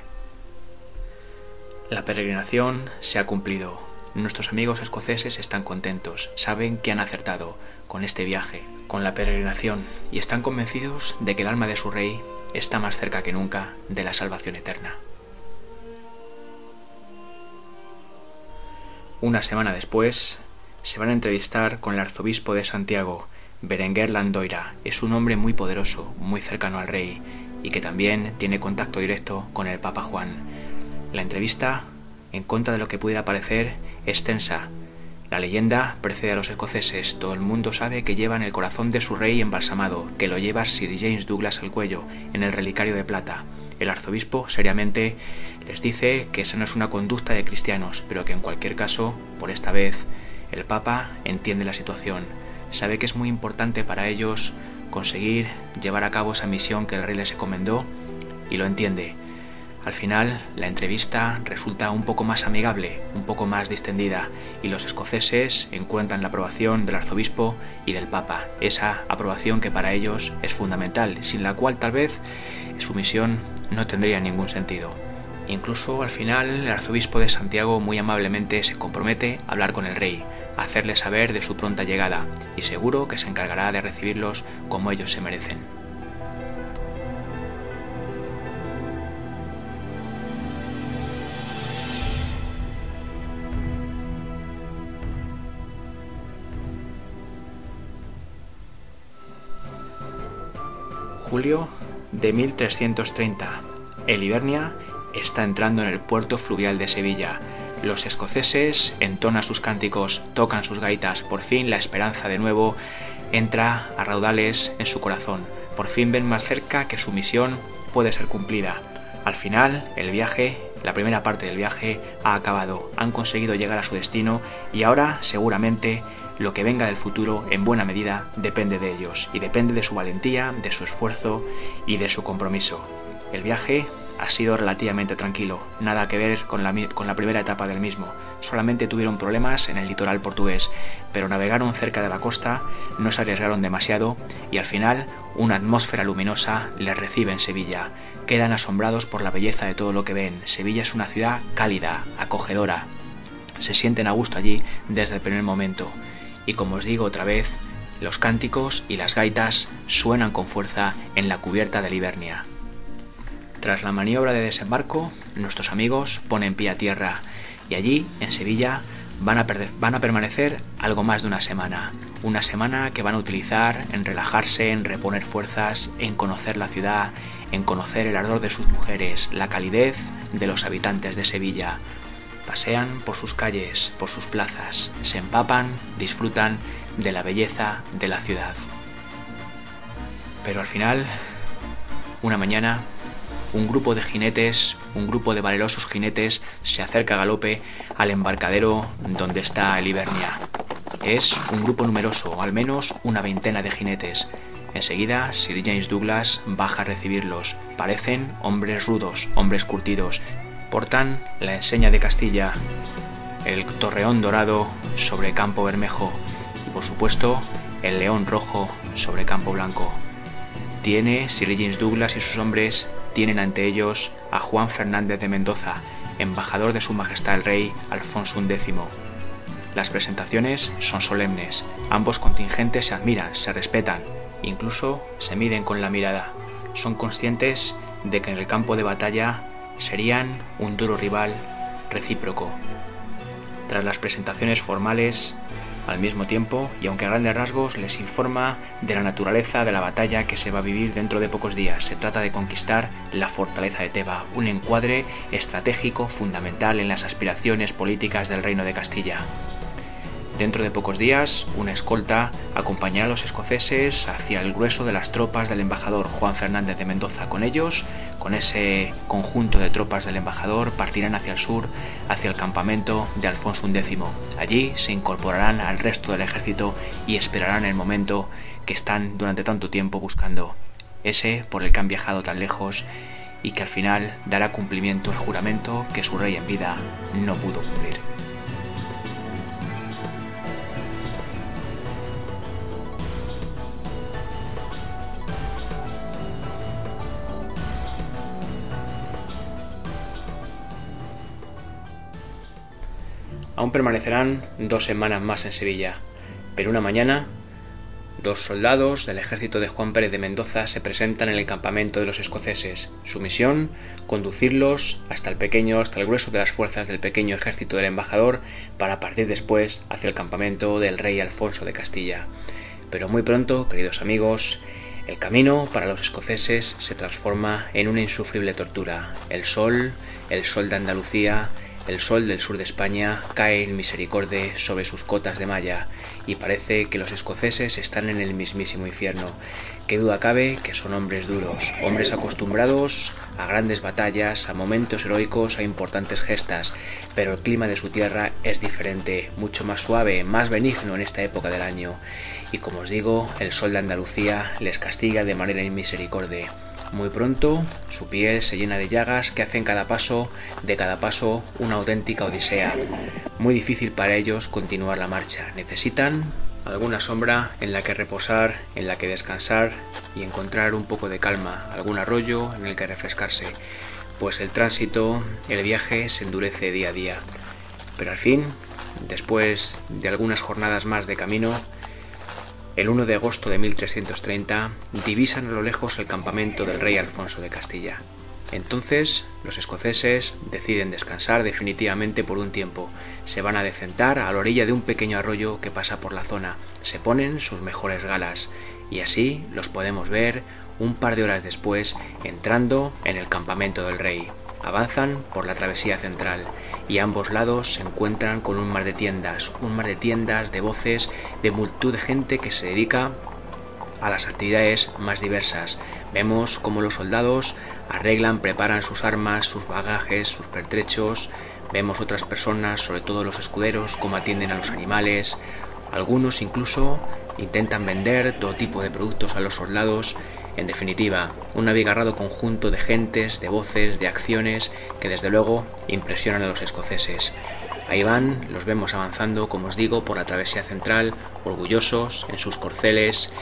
La peregrinación se ha cumplido. Nuestros amigos escoceses están contentos, saben que han acertado con este viaje, con la peregrinación, y están convencidos de que el alma de su rey está más cerca que nunca de la salvación eterna. Una semana después, se van a entrevistar con el arzobispo de Santiago, Berenguer Landoira. Es un hombre muy poderoso, muy cercano al rey, y que también tiene contacto directo con el Papa Juan. La entrevista, en contra de lo que pudiera parecer, es tensa. La leyenda precede a los escoceses. Todo el mundo sabe que llevan el corazón de su rey embalsamado, que lo lleva Sir James Douglas al cuello, en el relicario de plata. El arzobispo, seriamente, les dice que esa no es una conducta de cristianos, pero que en cualquier caso, por esta vez, el Papa entiende la situación. Sabe que es muy importante para ellos conseguir llevar a cabo esa misión que el rey les encomendó y lo entiende. Al final, la entrevista resulta un poco más amigable, un poco más distendida, y los escoceses encuentran la aprobación del arzobispo y del papa, esa aprobación que para ellos es fundamental, sin la cual tal vez su misión no tendría ningún sentido. Incluso al final el arzobispo de Santiago muy amablemente se compromete a hablar con el rey, a hacerle saber de su pronta llegada, y seguro que se encargará de recibirlos como ellos se merecen. Julio de 1330. El Ibernia está entrando en el puerto fluvial de Sevilla. Los escoceses entonan sus cánticos, tocan sus gaitas. Por fin la esperanza de nuevo entra a raudales en su corazón. Por fin ven más cerca que su misión puede ser cumplida. Al final, el viaje, la primera parte del viaje, ha acabado. Han conseguido llegar a su destino y ahora seguramente lo que venga del futuro en buena medida depende de ellos y depende de su valentía, de su esfuerzo y de su compromiso. El viaje ha sido relativamente tranquilo, nada que ver con la, primera etapa del mismo. Solamente tuvieron problemas en el litoral portugués, pero navegaron cerca de la costa, no se arriesgaron demasiado y al final una atmósfera luminosa les recibe en Sevilla. Quedan asombrados por la belleza de todo lo que ven. Sevilla es una ciudad cálida, acogedora. Se sienten a gusto allí desde el primer momento y como os digo otra vez, los cánticos y las gaitas suenan con fuerza en la cubierta de Livernia. Tras la maniobra de desembarco, nuestros amigos ponen pie a tierra y allí, en Sevilla, van a, van a permanecer algo más de una semana. Una semana que van a utilizar en relajarse, en reponer fuerzas, en conocer la ciudad, en conocer el ardor de sus mujeres, la calidez de los habitantes de Sevilla, Pasean por sus calles, por sus plazas, se empapan, disfrutan de la belleza de la ciudad. Pero al final, una mañana, un grupo de jinetes, un grupo de valerosos jinetes, se acerca a galope al embarcadero donde está el Ibernia. Es un grupo numeroso, al menos una veintena de jinetes. Enseguida, Sir James Douglas baja a recibirlos. Parecen hombres rudos, hombres curtidos, portan la enseña de Castilla, el torreón dorado sobre campo bermejo y por supuesto el león rojo sobre campo blanco. Tiene Sir James Douglas y sus hombres tienen ante ellos a Juan Fernández de Mendoza, embajador de su majestad el rey Alfonso X. Las presentaciones son solemnes, ambos contingentes se admiran, se respetan, incluso se miden con la mirada. Son conscientes de que en el campo de batalla serían un duro rival recíproco. Tras las presentaciones formales, al mismo tiempo, y aunque a grandes rasgos les informa de la naturaleza de la batalla que se va a vivir dentro de pocos días. Se trata de conquistar la fortaleza de Teba, un encuadre estratégico fundamental en las aspiraciones políticas del reino de Castilla. Dentro de pocos días, una escolta acompañará a los escoceses hacia el grueso de las tropas del embajador Juan Fernández de Mendoza. Con ellos, con ese conjunto de tropas del embajador, partirán hacia el sur, hacia el campamento de Alfonso X. Allí se incorporarán al resto del ejército y esperarán el momento que están durante tanto tiempo buscando, ese por el que han viajado tan lejos y que al final dará cumplimiento el juramento que su rey en vida no pudo cumplir. Aún permanecerán dos semanas más en Sevilla, pero una mañana Dos soldados del ejército de Juan Pérez de Mendoza se presentan en el campamento de los escoceses. Su misión, conducirlos hasta el pequeño, hasta el grueso de las fuerzas del pequeño ejército del embajador para partir después hacia el campamento del rey Alfonso de Castilla. Pero muy pronto, queridos amigos, el camino para los escoceses se transforma en una insufrible tortura. El sol, el sol de Andalucía, el sol del sur de España cae en misericordia sobre sus cotas de malla y parece que los escoceses están en el mismísimo infierno. Qué duda cabe que son hombres duros, hombres acostumbrados a grandes batallas, a momentos heroicos, a importantes gestas, pero el clima de su tierra es diferente, mucho más suave, más benigno en esta época del año. Y como os digo, el sol de Andalucía les castiga de manera inmisericordia. Muy pronto su piel se llena de llagas que hacen cada paso, de cada paso, una auténtica odisea. Muy difícil para ellos continuar la marcha. Necesitan alguna sombra en la que reposar, en la que descansar y encontrar un poco de calma, algún arroyo en el que refrescarse, pues el tránsito, el viaje se endurece día a día. Pero al fin, después de algunas jornadas más de camino, el 1 de agosto de 1330 divisan a lo lejos el campamento del rey Alfonso de Castilla. Entonces los escoceses deciden descansar definitivamente por un tiempo. Se van a decentar a la orilla de un pequeño arroyo que pasa por la zona. Se ponen sus mejores galas y así los podemos ver un par de horas después entrando en el campamento del rey. Avanzan por la travesía central y a ambos lados se encuentran con un mar de tiendas, un mar de tiendas, de voces, de multitud de gente que se dedica a las actividades más diversas. Vemos cómo los soldados arreglan, preparan sus armas, sus bagajes, sus pertrechos. Vemos otras personas, sobre todo los escuderos, cómo atienden a los animales. Algunos incluso intentan vender todo tipo de productos a los soldados en definitiva, un abigarrado conjunto de gentes, de voces, de acciones que desde luego impresionan a los escoceses. Ahí van, los vemos avanzando, como os digo, por la travesía central, orgullosos en sus corceles,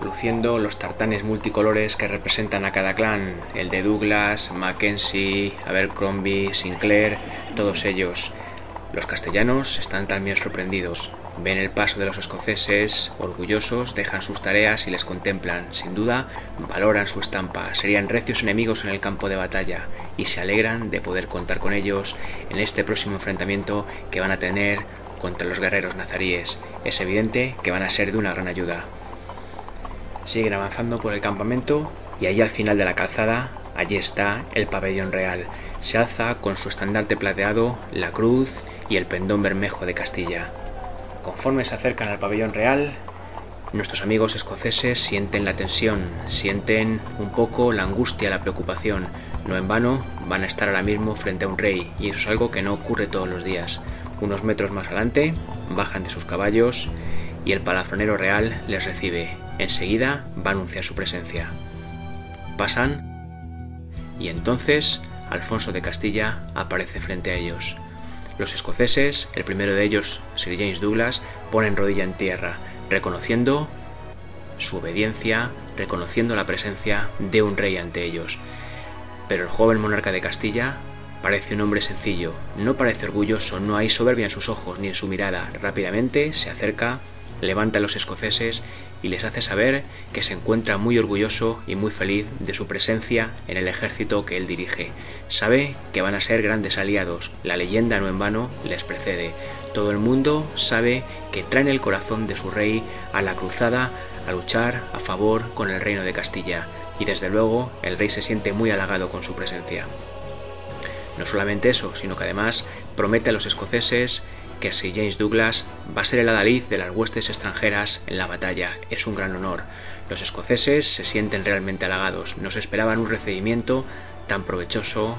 luciendo los tartanes multicolores que representan a cada clan, el de Douglas, Mackenzie, Abercrombie, Sinclair, todos ellos. Los castellanos están también sorprendidos. Ven el paso de los escoceses, orgullosos, dejan sus tareas y les contemplan. Sin duda, valoran su estampa, serían recios enemigos en el campo de batalla y se alegran de poder contar con ellos en este próximo enfrentamiento que van a tener contra los guerreros nazaríes. Es evidente que van a ser de una gran ayuda. Siguen avanzando por el campamento y allí al final de la calzada, allí está el pabellón real. Se alza con su estandarte plateado, la cruz y el pendón bermejo de Castilla. Conforme se acercan al pabellón real, nuestros amigos escoceses sienten la tensión, sienten un poco la angustia, la preocupación. No en vano van a estar ahora mismo frente a un rey, y eso es algo que no ocurre todos los días. Unos metros más adelante, bajan de sus caballos y el palafronero real les recibe. Enseguida va a anunciar su presencia. Pasan y entonces Alfonso de Castilla aparece frente a ellos. Los escoceses, el primero de ellos, Sir James Douglas, ponen rodilla en tierra, reconociendo su obediencia, reconociendo la presencia de un rey ante ellos. Pero el joven monarca de Castilla parece un hombre sencillo, no parece orgulloso, no hay soberbia en sus ojos ni en su mirada. Rápidamente se acerca, levanta a los escoceses y les hace saber que se encuentra muy orgulloso y muy feliz de su presencia en el ejército que él dirige. Sabe que van a ser grandes aliados, la leyenda no en vano les precede. Todo el mundo sabe que traen el corazón de su rey a la cruzada a luchar a favor con el reino de Castilla, y desde luego el rey se siente muy halagado con su presencia. No solamente eso, sino que además promete a los escoceses que Sir James Douglas va a ser el adalid de las huestes extranjeras en la batalla. Es un gran honor. Los escoceses se sienten realmente halagados. Nos esperaban un recibimiento tan provechoso,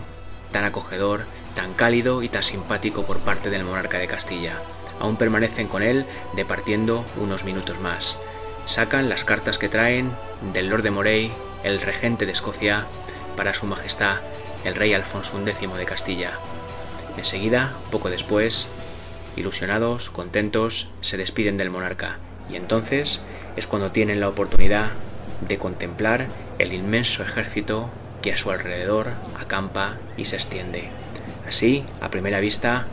tan acogedor, tan cálido y tan simpático por parte del monarca de Castilla. Aún permanecen con él departiendo unos minutos más. Sacan las cartas que traen del Lord de Moray, el regente de Escocia, para su majestad el rey Alfonso X de Castilla. Enseguida, poco después, ilusionados, contentos, se despiden del monarca y entonces es cuando tienen la oportunidad de contemplar el inmenso ejército que a su alrededor acampa y se extiende. Así, a primera vista,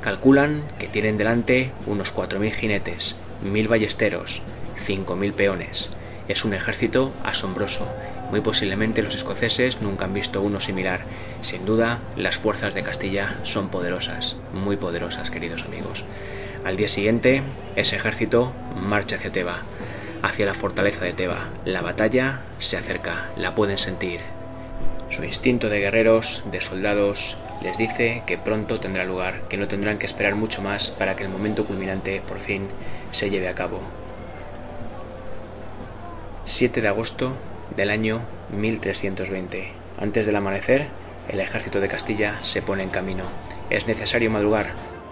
calculan que tienen delante unos 4.000 jinetes, 1.000 ballesteros, 5.000 peones. Es un ejército asombroso. Muy posiblemente los escoceses nunca han visto uno similar. Sin duda, las fuerzas de Castilla son poderosas, muy poderosas, queridos amigos. Al día siguiente, ese ejército marcha hacia Teba, hacia la fortaleza de Teba. La batalla se acerca, la pueden sentir, su instinto de guerreros, de soldados, les dice que pronto tendrá lugar, que no tendrán que esperar mucho más para que el momento culminante por fin se lleve a cabo. 7 de agosto del año 1320. Antes del amanecer, el ejército de Castilla se pone en camino. Es necesario madrugar.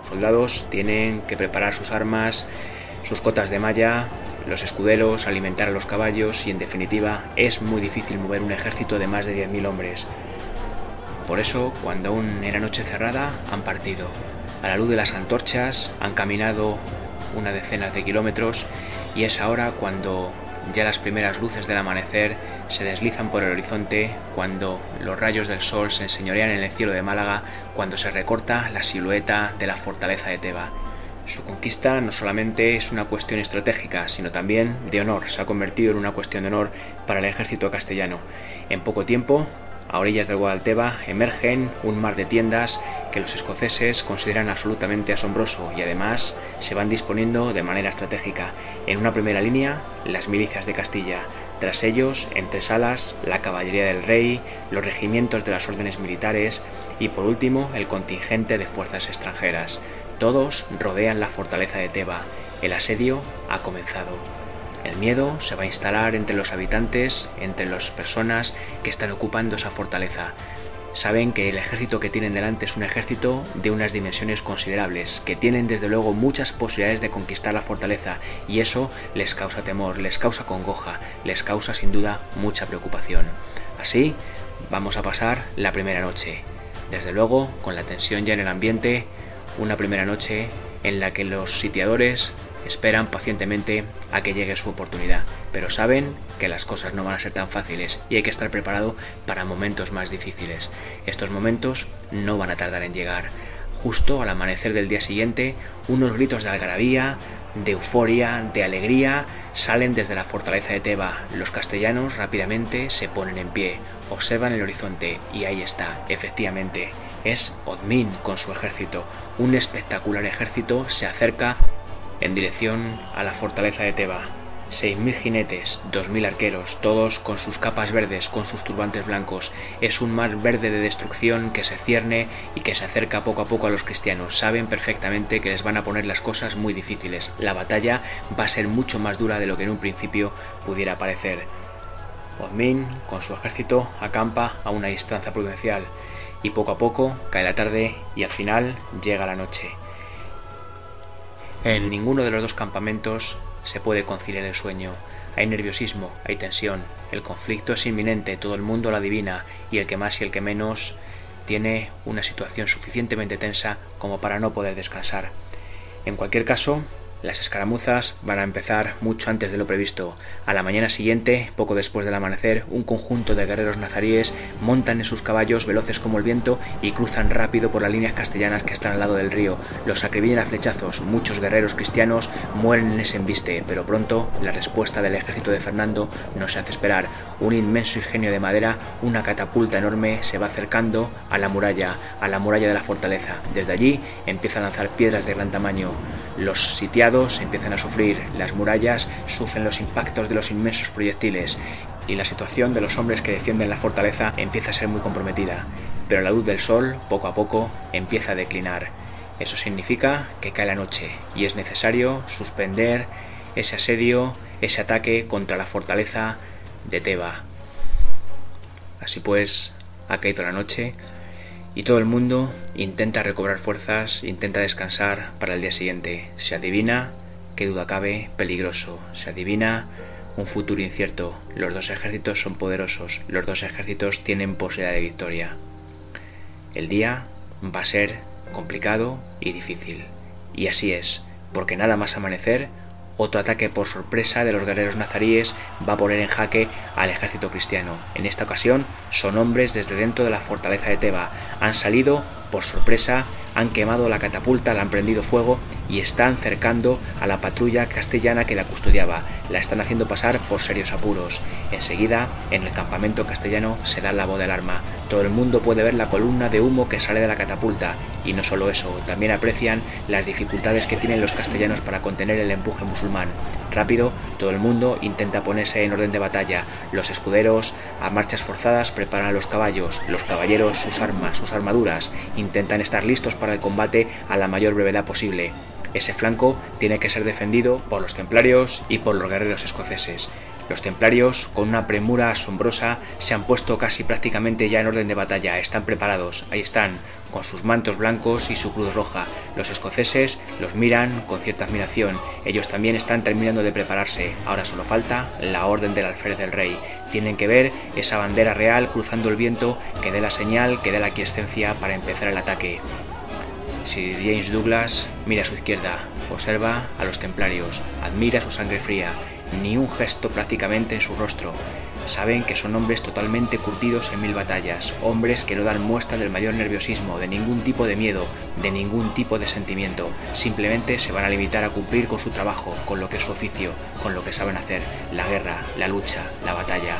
Soldados tienen que preparar sus armas, sus cotas de malla, los escuderos, alimentar a los caballos y en definitiva es muy difícil mover un ejército de más de 10.000 hombres. Por eso, cuando aún era noche cerrada, han partido. A la luz de las antorchas han caminado una decena de kilómetros y es ahora cuando ya las primeras luces del amanecer se deslizan por el horizonte, cuando los rayos del sol se enseñorean en el cielo de Málaga, cuando se recorta la silueta de la fortaleza de Teba su conquista no solamente es una cuestión estratégica, sino también de honor. Se ha convertido en una cuestión de honor para el ejército castellano. En poco tiempo, a orillas del Guadalteba, emergen un mar de tiendas que los escoceses consideran absolutamente asombroso y además se van disponiendo de manera estratégica. En una primera línea, las milicias de Castilla. Tras ellos, entre salas, la caballería del rey, los regimientos de las órdenes militares y por último, el contingente de fuerzas extranjeras. Todos rodean la fortaleza de Teba. El asedio ha comenzado. El miedo se va a instalar entre los habitantes, entre las personas que están ocupando esa fortaleza. Saben que el ejército que tienen delante es un ejército de unas dimensiones considerables, que tienen desde luego muchas posibilidades de conquistar la fortaleza y eso les causa temor, les causa congoja, les causa sin duda mucha preocupación. Así, vamos a pasar la primera noche. Desde luego, con la tensión ya en el ambiente, una primera noche en la que los sitiadores esperan pacientemente a que llegue su oportunidad, pero saben que las cosas no van a ser tan fáciles y hay que estar preparado para momentos más difíciles. Estos momentos no van a tardar en llegar. Justo al amanecer del día siguiente, unos gritos de algarabía, de euforia, de alegría, salen desde la fortaleza de Teba. Los castellanos rápidamente se ponen en pie, observan el horizonte y ahí está, efectivamente, es Odmin con su ejército. Un espectacular ejército se acerca en dirección a la fortaleza de Teba. 6.000 jinetes, 2.000 arqueros, todos con sus capas verdes, con sus turbantes blancos. Es un mar verde de destrucción que se cierne y que se acerca poco a poco a los cristianos. Saben perfectamente que les van a poner las cosas muy difíciles. La batalla va a ser mucho más dura de lo que en un principio pudiera parecer. Odmin, con su ejército, acampa a una distancia prudencial y poco a poco cae la tarde y al final llega la noche. En ninguno de los dos campamentos se puede conciliar el sueño. Hay nerviosismo, hay tensión, el conflicto es inminente, todo el mundo lo adivina y el que más y el que menos tiene una situación suficientemente tensa como para no poder descansar. En cualquier caso, las escaramuzas van a empezar mucho antes de lo previsto. A la mañana siguiente, poco después del amanecer, un conjunto de guerreros nazaríes montan en sus caballos veloces como el viento y cruzan rápido por las líneas castellanas que están al lado del río. Los acribillan a flechazos. Muchos guerreros cristianos mueren en ese embiste, pero pronto la respuesta del ejército de Fernando no se hace esperar. Un inmenso ingenio de madera, una catapulta enorme, se va acercando a la muralla, a la muralla de la fortaleza. Desde allí empieza a lanzar piedras de gran tamaño. Los sitiados empiezan a sufrir, las murallas sufren los impactos de los inmensos proyectiles y la situación de los hombres que defienden la fortaleza empieza a ser muy comprometida. Pero la luz del sol, poco a poco, empieza a declinar Eso significa que cae la noche y es necesario suspender ese asedio, ese ataque contra la fortaleza de Teba. Así pues, ha caído la noche y todo el mundo intenta recobrar fuerzas, intenta descansar para el día siguiente. Se adivina, qué duda cabe, peligroso. Se adivina un futuro incierto. Los dos ejércitos son poderosos, los dos ejércitos tienen posibilidad de victoria. El día va a ser complicado y difícil. Y así es, porque nada más amanecer, otro ataque por sorpresa de los guerreros nazaríes va a poner en jaque al ejército cristiano. En esta ocasión son hombres desde dentro de la fortaleza de Teba. Han salido por sorpresa han quemado la catapulta, la han prendido fuego y están cercando a la patrulla castellana que la custodiaba. La están haciendo pasar por serios apuros. Enseguida, en el campamento castellano se da la voz de alarma. Todo el mundo puede ver la columna de humo que sale de la catapulta. Y no solo eso, también aprecian las dificultades que tienen los castellanos para contener el empuje musulmán. Rápido, todo el mundo intenta ponerse en orden de batalla. Los escuderos, a marchas forzadas, preparan a los caballos. Los caballeros, sus armas, sus armaduras. Intentan estar listos para el combate a la mayor brevedad posible. Ese flanco tiene que ser defendido por los templarios y por los guerreros escoceses. Los templarios, con una premura asombrosa, se han puesto casi prácticamente ya en orden de batalla. Están preparados. Ahí están, con sus mantos blancos y su cruz roja. Los escoceses los miran con cierta admiración. Ellos también están terminando de prepararse. Ahora solo falta la orden del alférez del rey. Tienen que ver esa bandera real cruzando el viento que dé la señal, que dé la quiescencia para empezar el ataque. Si James Douglas mira a su izquierda, observa a los templarios, admira su sangre fría, ni un gesto prácticamente en su rostro. Saben que son hombres totalmente curtidos en mil batallas, hombres que no dan muestra del mayor nerviosismo, de ningún tipo de miedo, de ningún tipo de sentimiento. Simplemente se van a limitar a cumplir con su trabajo, con lo que es su oficio, con lo que saben hacer, la guerra, la lucha, la batalla.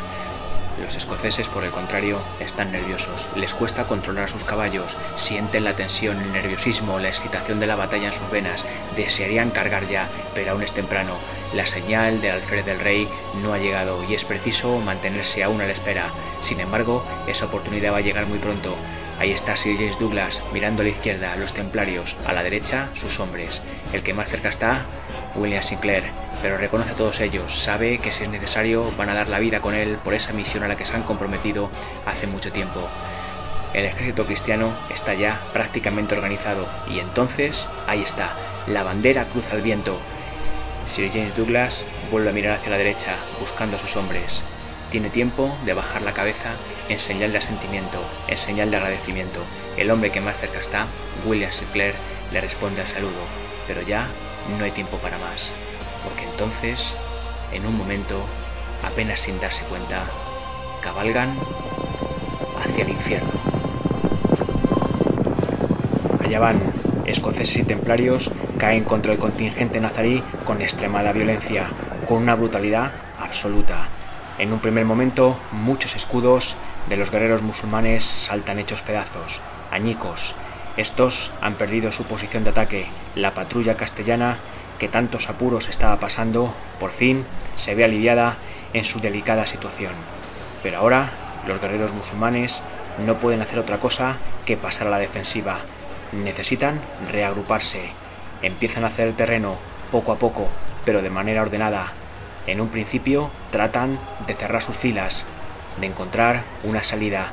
Los escoceses, por el contrario, están nerviosos. Les cuesta controlar a sus caballos, sienten la tensión, el nerviosismo, la excitación de la batalla en sus venas. Desearían cargar ya, pero aún es temprano. La señal del alférez del rey no ha llegado y es preciso mantenerse aún a la espera. Sin embargo, esa oportunidad va a llegar muy pronto. Ahí está Sir James Douglas, mirando a la izquierda, los templarios, a la derecha, sus hombres. El que más cerca está, William Sinclair, pero reconoce a todos ellos, sabe que si es necesario van a dar la vida con él por esa misión a la que se han comprometido hace mucho tiempo. El ejército cristiano está ya prácticamente organizado y entonces ahí está, la bandera cruza el viento. Sir James Douglas vuelve a mirar hacia la derecha, buscando a sus hombres. Tiene tiempo de bajar la cabeza en señal de asentimiento, en señal de agradecimiento. El hombre que más cerca está, William Sinclair, le responde al saludo, pero ya no hay tiempo para más, porque entonces, en un momento, apenas sin darse cuenta, cabalgan hacia el infierno. Allá van, escoceses y templarios caen contra el contingente nazarí con extremada violencia, con una brutalidad absoluta. En un primer momento, muchos escudos de los guerreros musulmanes saltan hechos pedazos, añicos. Estos han perdido su posición de ataque. La patrulla castellana, que tantos apuros estaba pasando, por fin se ve aliviada en su delicada situación. Pero ahora los guerreros musulmanes no pueden hacer otra cosa que pasar a la defensiva. Necesitan reagruparse. Empiezan a hacer el terreno poco a poco, pero de manera ordenada, en un principio tratan de cerrar sus filas, de encontrar una salida.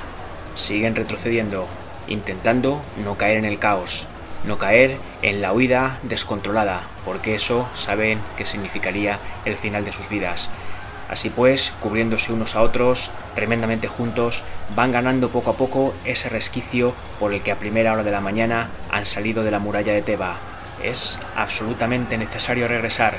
Siguen retrocediendo, intentando no caer en el caos, no caer en la huida descontrolada, porque eso saben que significaría el final de sus vidas. Así pues, cubriéndose unos a otros, tremendamente juntos, van ganando poco a poco ese resquicio por el que a primera hora de la mañana han salido de la muralla de Teba. Es absolutamente necesario regresar,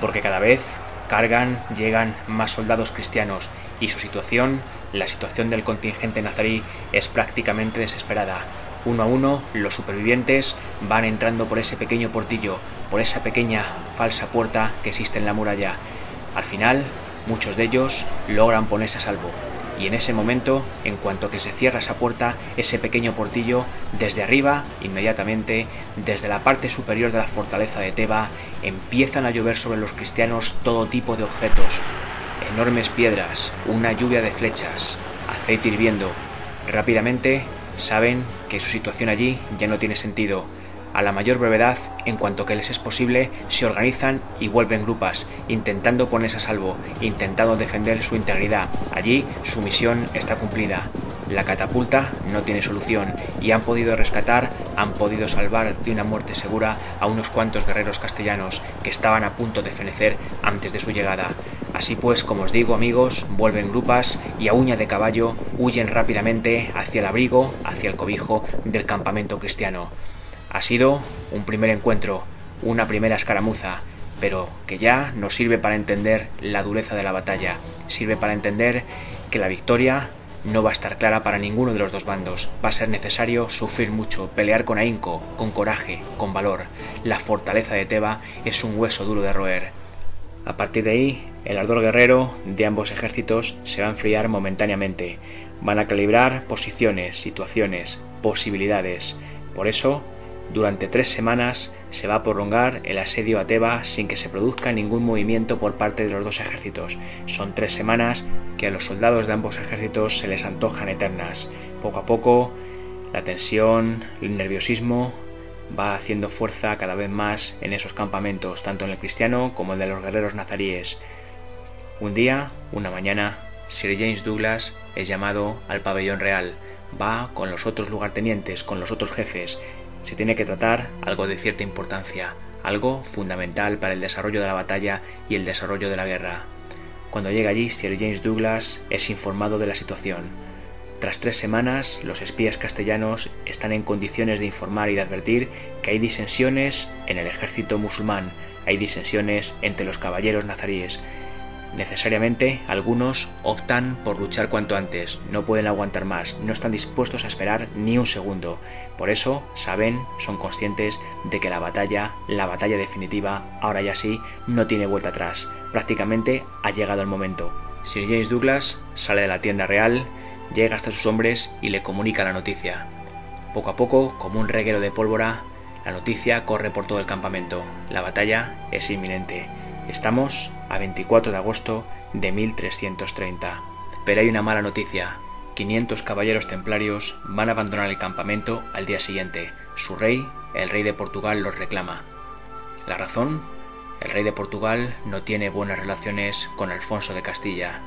porque cada vez cargan, llegan más soldados cristianos y su situación, la situación del contingente nazarí, es prácticamente desesperada. Uno a uno, los supervivientes van entrando por ese pequeño portillo, por esa pequeña falsa puerta que existe en la muralla. Al final, muchos de ellos logran ponerse a salvo. Y en ese momento, en cuanto que se cierra esa puerta, ese pequeño portillo, desde arriba, inmediatamente, desde la parte superior de la fortaleza de Teba, empiezan a llover sobre los cristianos todo tipo de objetos, enormes piedras, una lluvia de flechas, aceite hirviendo. Rápidamente saben que su situación allí ya no tiene sentido. A la mayor brevedad, en cuanto que les es posible, se organizan y vuelven grupas, intentando ponerse a salvo, intentando defender su integridad. Allí su misión está cumplida. La catapulta no tiene solución y han podido rescatar, han podido salvar de una muerte segura a unos cuantos guerreros castellanos que estaban a punto de fenecer antes de su llegada. Así pues, como os digo amigos, vuelven grupas y a uña de caballo huyen rápidamente hacia el abrigo, hacia el cobijo del campamento cristiano. Ha sido un primer encuentro, una primera escaramuza, pero que ya nos sirve para entender la dureza de la batalla, sirve para entender que la victoria no va a estar clara para ninguno de los dos bandos. Va a ser necesario sufrir mucho, pelear con ahínco, con coraje, con valor. La fortaleza de Teba es un hueso duro de roer. A partir de ahí, el ardor guerrero de ambos ejércitos se va a enfriar momentáneamente. Van a calibrar posiciones, situaciones, posibilidades. Por eso, durante tres semanas se va a prolongar el asedio a Teba sin que se produzca ningún movimiento por parte de los dos ejércitos. Son tres semanas que a los soldados de ambos ejércitos se les antojan eternas. Poco a poco, la tensión, el nerviosismo va haciendo fuerza cada vez más en esos campamentos, tanto en el cristiano como en el de los guerreros nazaríes. Un día, una mañana, Sir James Douglas es llamado al pabellón real. Va con los otros lugartenientes, con los otros jefes, se tiene que tratar algo de cierta importancia, algo fundamental para el desarrollo de la batalla y el desarrollo de la guerra. Cuando llega allí, Sir James Douglas es informado de la situación. Tras tres semanas, los espías castellanos están en condiciones de informar y de advertir que hay disensiones en el ejército musulmán, hay disensiones entre los caballeros nazaríes, Necesariamente algunos optan por luchar cuanto antes, no pueden aguantar más, no están dispuestos a esperar ni un segundo. Por eso saben, son conscientes de que la batalla, la batalla definitiva, ahora ya sí, no tiene vuelta atrás. Prácticamente ha llegado el momento. Sir James Douglas sale de la tienda real, llega hasta sus hombres y le comunica la noticia. Poco a poco, como un reguero de pólvora, la noticia corre por todo el campamento. La batalla es inminente. Estamos a 24 de agosto de 1330. Pero hay una mala noticia. 500 caballeros templarios van a abandonar el campamento al día siguiente. Su rey, el rey de Portugal, los reclama. ¿La razón? El rey de Portugal no tiene buenas relaciones con Alfonso de Castilla.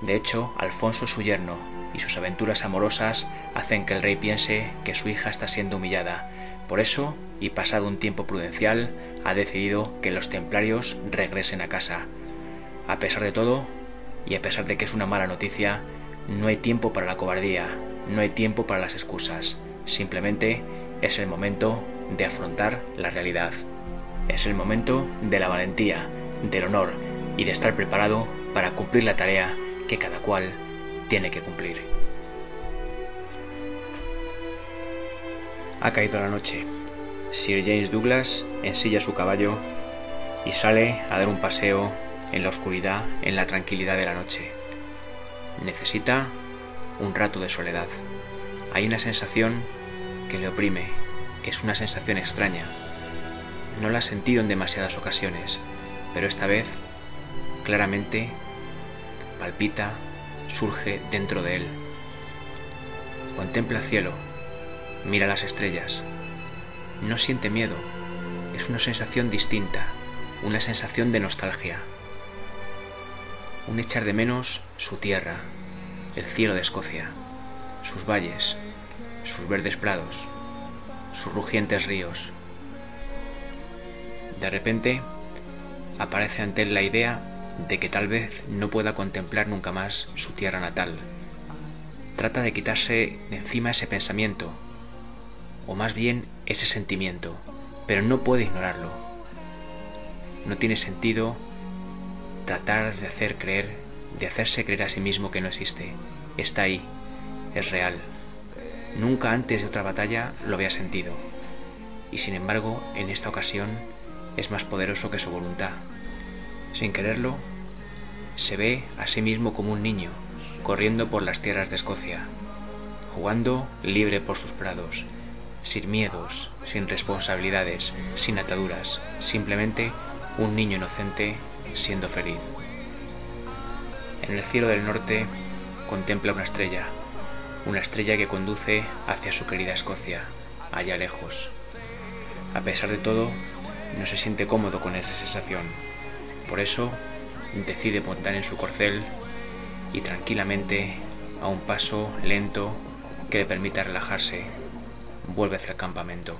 De hecho, Alfonso es su yerno, y sus aventuras amorosas hacen que el rey piense que su hija está siendo humillada. Por eso, y pasado un tiempo prudencial, ha decidido que los templarios regresen a casa. A pesar de todo, y a pesar de que es una mala noticia, no hay tiempo para la cobardía, no hay tiempo para las excusas, simplemente es el momento de afrontar la realidad. Es el momento de la valentía, del honor y de estar preparado para cumplir la tarea que cada cual tiene que cumplir. Ha caído la noche. Sir James Douglas ensilla su caballo y sale a dar un paseo en la oscuridad, en la tranquilidad de la noche. Necesita un rato de soledad. Hay una sensación que le oprime, es una sensación extraña. No la ha sentido en demasiadas ocasiones, pero esta vez claramente palpita, surge dentro de él. Contempla el cielo, mira las estrellas, no siente miedo, es una sensación distinta, una sensación de nostalgia. Un echar de menos su tierra, el cielo de Escocia, sus valles, sus verdes prados, sus rugientes ríos. De repente aparece ante él la idea de que tal vez no pueda contemplar nunca más su tierra natal. Trata de quitarse de encima ese pensamiento, o más bien ese sentimiento, pero no puede ignorarlo. No tiene sentido tratar de hacer creer, de hacerse creer a sí mismo que no existe. Está ahí, es real. Nunca antes de otra batalla lo había sentido. Y sin embargo, en esta ocasión es más poderoso que su voluntad. Sin quererlo, se ve a sí mismo como un niño, corriendo por las tierras de Escocia, jugando libre por sus prados, sin miedos, sin responsabilidades, sin ataduras, simplemente un niño inocente siendo feliz. En el cielo del norte contempla una estrella, una estrella que conduce hacia su querida Escocia, allá lejos. A pesar de todo, no se siente cómodo con esa sensación. Por eso, decide montar en su corcel y tranquilamente, a un paso lento que le permita relajarse, vuelve hacia el campamento.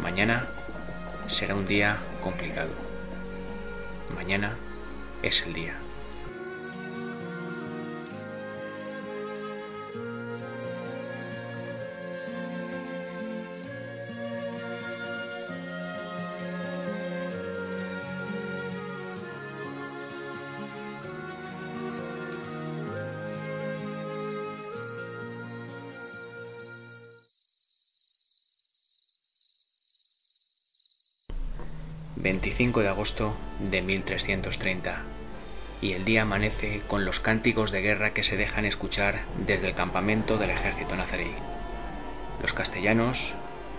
Mañana será un día complicado. Mañana es el día. 25 de agosto de 1330, y el día amanece con los cánticos de guerra que se dejan escuchar desde el campamento del ejército nazarí. Los castellanos,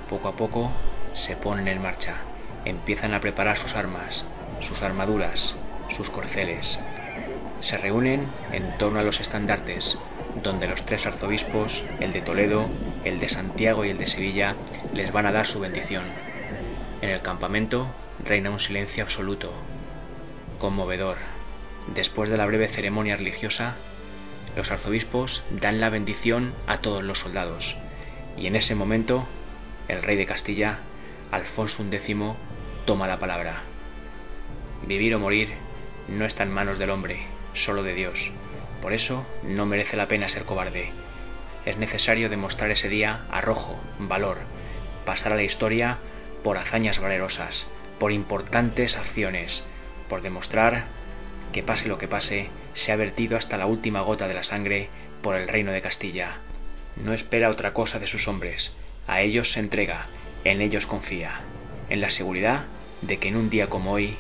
poco a poco, se ponen en marcha, empiezan a preparar sus armas, sus armaduras, sus corceles. Se reúnen en torno a los estandartes, donde los tres arzobispos, el de Toledo, el de Santiago y el de Sevilla, les van a dar su bendición. En el campamento reina un silencio absoluto, conmovedor. Después de la breve ceremonia religiosa, los arzobispos dan la bendición a todos los soldados, y en ese momento el rey de Castilla, Alfonso X, toma la palabra. Vivir o morir no está en manos del hombre, solo de Dios. Por eso no merece la pena ser cobarde. Es necesario demostrar ese día arrojo, valor, pasar a la historia por hazañas valerosas, por importantes acciones, por demostrar que pase lo que pase, se ha vertido hasta la última gota de la sangre por el reino de Castilla. No espera otra cosa de sus hombres, a ellos se entrega, en ellos confía, en la seguridad de que en un día como hoy,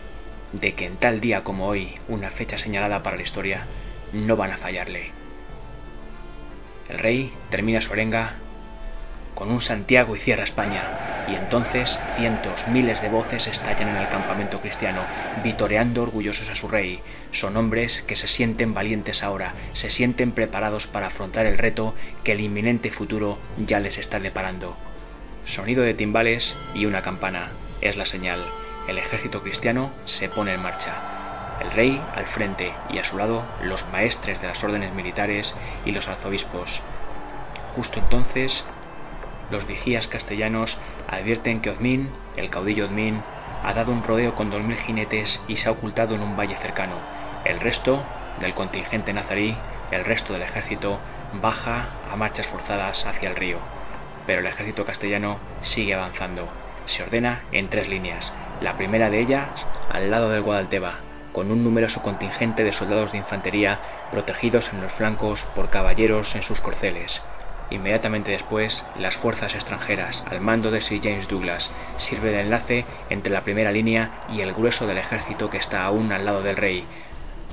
de que en tal día como hoy, una fecha señalada para la historia, no van a fallarle. El rey termina su arenga con un Santiago y cierra España. Y entonces cientos, miles de voces estallan en el campamento cristiano, vitoreando orgullosos a su rey. Son hombres que se sienten valientes ahora, se sienten preparados para afrontar el reto que el inminente futuro ya les está deparando. Sonido de timbales y una campana es la señal. El ejército cristiano se pone en marcha. El rey al frente y a su lado los maestres de las órdenes militares y los arzobispos. Justo entonces los vigías castellanos advierten que Ozmín, el caudillo Ozmín, ha dado un rodeo con dos mil jinetes y se ha ocultado en un valle cercano. El resto del contingente nazarí, el resto del ejército, baja a marchas forzadas hacia el río. Pero el ejército castellano sigue avanzando. Se ordena en tres líneas. La primera de ellas al lado del Guadalteba, con un numeroso contingente de soldados de infantería protegidos en los flancos por caballeros en sus corceles. Inmediatamente después, las fuerzas extranjeras, al mando de Sir James Douglas, sirve de enlace entre la primera línea y el grueso del ejército que está aún al lado del rey.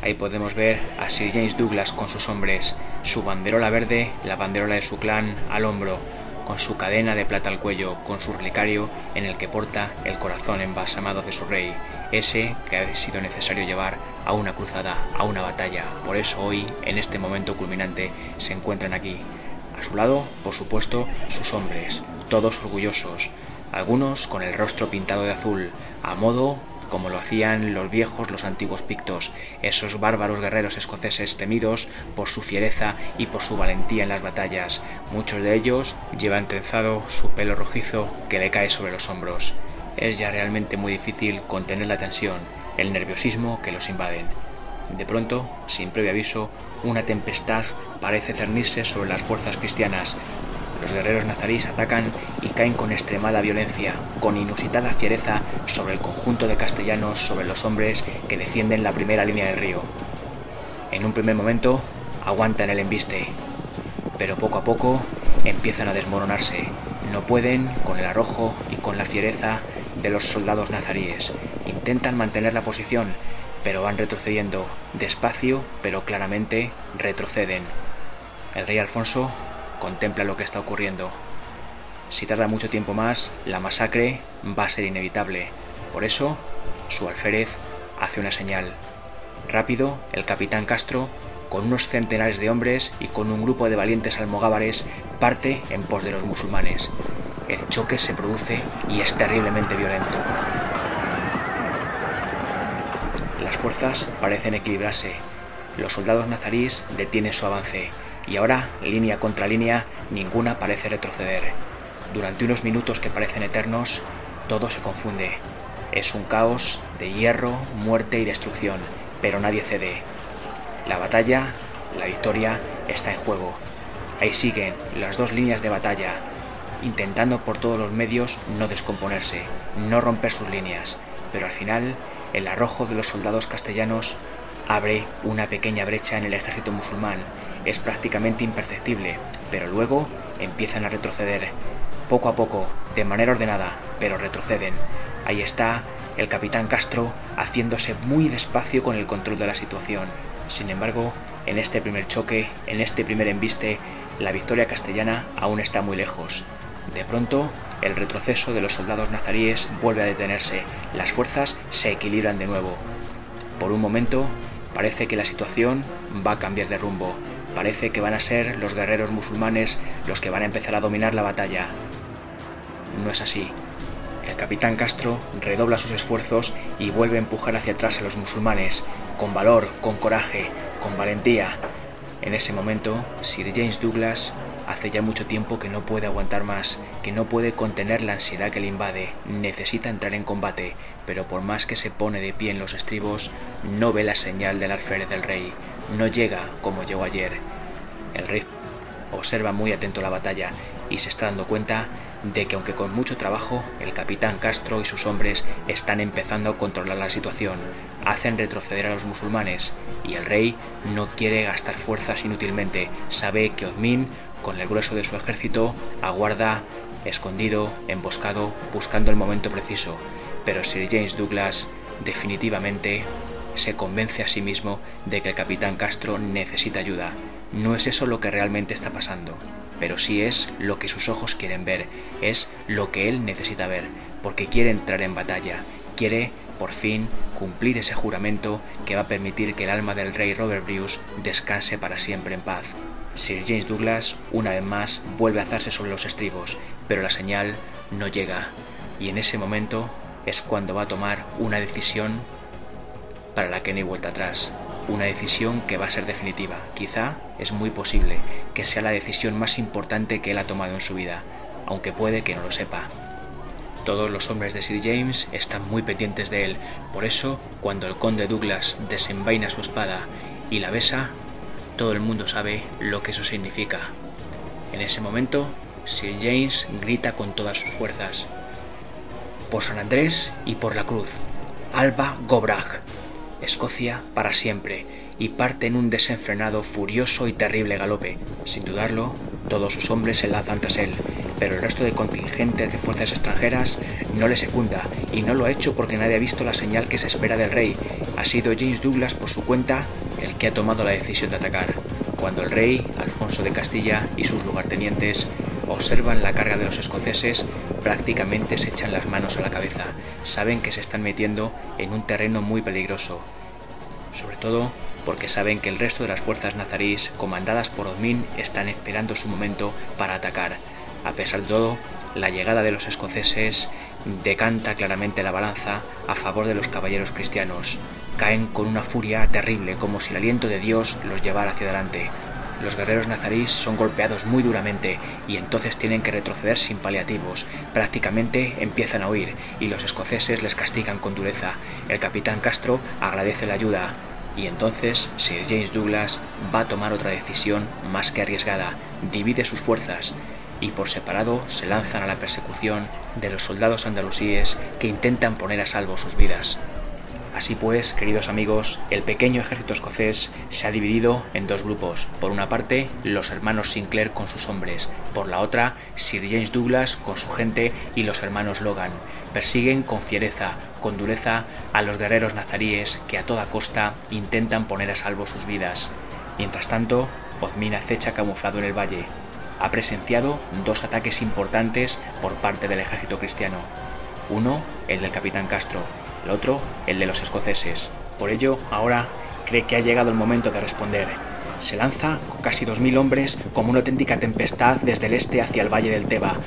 Ahí podemos ver a Sir James Douglas con sus hombres, su banderola verde, la banderola de su clan, al hombro, con su cadena de plata al cuello, con su relicario en el que porta el corazón embalsamado de su rey, ese que ha sido necesario llevar a una cruzada, a una batalla. Por eso hoy, en este momento culminante, se encuentran aquí, a su lado, por supuesto, sus hombres, todos orgullosos, algunos con el rostro pintado de azul, a modo como lo hacían los viejos, los antiguos pictos, esos bárbaros guerreros escoceses temidos por su fiereza y por su valentía en las batallas. Muchos de ellos llevan trenzado su pelo rojizo que le cae sobre los hombros. Es ya realmente muy difícil contener la tensión, el nerviosismo que los invaden. De pronto, sin previo aviso, una tempestad parece cernirse sobre las fuerzas cristianas. Los guerreros nazarís atacan y caen con extremada violencia, con inusitada fiereza sobre el conjunto de castellanos, sobre los hombres que defienden la primera línea del río. En un primer momento aguantan el embiste, pero poco a poco empiezan a desmoronarse. No pueden con el arrojo y con la fiereza de los soldados nazaríes. Intentan mantener la posición, pero van retrocediendo despacio, pero claramente retroceden. El rey Alfonso contempla lo que está ocurriendo. Si tarda mucho tiempo más, la masacre va a ser inevitable. Por eso, su alférez hace una señal. Rápido, el capitán Castro, con unos centenares de hombres y con un grupo de valientes almogávares, parte en pos de los musulmanes. el choque se produce y es terriblemente violento. Fuerzas parecen equilibrarse. Los soldados nazarís detienen su avance y ahora, línea contra línea, ninguna parece retroceder. Durante unos minutos que parecen eternos, todo se confunde. Es un caos de hierro, muerte y destrucción, pero nadie cede. La batalla, la victoria, está en juego. Ahí siguen las dos líneas de batalla, intentando por todos los medios no descomponerse, no romper sus líneas, pero al final el arrojo de los soldados castellanos abre una pequeña brecha en el ejército musulmán. Es prácticamente imperceptible, pero luego empiezan a retroceder. Poco a poco, de manera ordenada, pero retroceden. Ahí está el capitán Castro haciéndose muy despacio con el control de la situación. Sin embargo, en este primer choque, en este primer embiste, la victoria castellana aún está muy lejos. De pronto, el retroceso de los soldados nazaríes vuelve a detenerse, las fuerzas se equilibran de nuevo. Por un momento, parece que la situación va a cambiar de rumbo, parece que van a ser los guerreros musulmanes los que van a empezar a dominar la batalla. No es así. El capitán Castro redobla sus esfuerzos y vuelve a empujar hacia atrás a los musulmanes, con valor, con coraje, con valentía. En ese momento, Sir James Douglas hace ya mucho tiempo que no puede aguantar más, que no puede contener la ansiedad que le invade, necesita entrar en combate, pero por más que se pone de pie en los estribos, no ve la señal del alférez del rey, no llega como llegó ayer. El rey observa muy atento la batalla y se está dando cuenta de que aunque con mucho trabajo, el capitán Castro y sus hombres están empezando a controlar la situación, hacen retroceder a los musulmanes y el rey no quiere gastar fuerzas inútilmente, sabe que Osmin, con el grueso de su ejército, aguarda escondido, emboscado, buscando el momento preciso, pero Sir James Douglas definitivamente se convence a sí mismo de que el capitán Castro necesita ayuda. No es eso lo que realmente está pasando, pero sí es lo que sus ojos quieren ver, es lo que él necesita ver, porque quiere entrar en batalla, quiere, por fin, cumplir ese juramento que va a permitir que el alma del rey Robert Bruce descanse para siempre en paz. Sir James Douglas, una vez más, vuelve a alzarse sobre los estribos, pero la señal no llega, y en ese momento es cuando va a tomar una decisión para la que no hay vuelta atrás. Una decisión que va a ser definitiva. Quizá es muy posible que sea la decisión más importante que él ha tomado en su vida, aunque puede que no lo sepa. Todos los hombres de Sir James están muy pendientes de él, por eso, cuando el conde Douglas desenvaina su espada y la besa, todo el mundo sabe lo que eso significa. En ese momento, Sir James grita con todas sus fuerzas. Por San Andrés y por la cruz. Alba Gobrach. Escocia para siempre, y parte en un desenfrenado, furioso y terrible galope. Sin dudarlo, todos sus hombres se lanzan tras él, pero el resto de contingentes de fuerzas extranjeras no le secunda, y no lo ha hecho porque nadie ha visto la señal que se espera del rey. Ha sido James Douglas por su cuenta el que ha tomado la decisión de atacar. Cuando el rey, Alfonso de Castilla y sus lugartenientes observan la carga de los escoceses, prácticamente se echan las manos a la cabeza. Saben que se están metiendo en un terreno muy peligroso. Sobre todo porque saben que el resto de las fuerzas nazarís, comandadas por Osmin, están esperando su momento para atacar. A pesar de todo, la llegada de los escoceses decanta claramente la balanza a favor de los caballeros cristianos. Caen con una furia terrible, como si el aliento de Dios los llevara hacia adelante. Los guerreros nazarís son golpeados muy duramente y entonces tienen que retroceder sin paliativos. Prácticamente empiezan a huir y los escoceses les castigan con dureza. El capitán Castro agradece la ayuda y entonces Sir James Douglas va a tomar otra decisión más que arriesgada. Divide sus fuerzas y por separado se lanzan a la persecución de los soldados andalusíes que intentan poner a salvo sus vidas. Así pues, queridos amigos, el pequeño ejército escocés se ha dividido en dos grupos. Por una parte, los hermanos Sinclair con sus hombres. Por la otra, Sir James Douglas con su gente y los hermanos Logan. Persiguen con fiereza, con dureza a los guerreros nazaríes que a toda costa intentan poner a salvo sus vidas. Mientras tanto, Osmin acecha camuflado en el valle. Ha presenciado dos ataques importantes por parte del ejército cristiano. Uno, el del capitán Castro, el otro el de los escoceses. Por ello, ahora cree que ha llegado el momento de responder. Se lanza con casi dos mil hombres como una auténtica tempestad desde el este hacia el valle del Teba.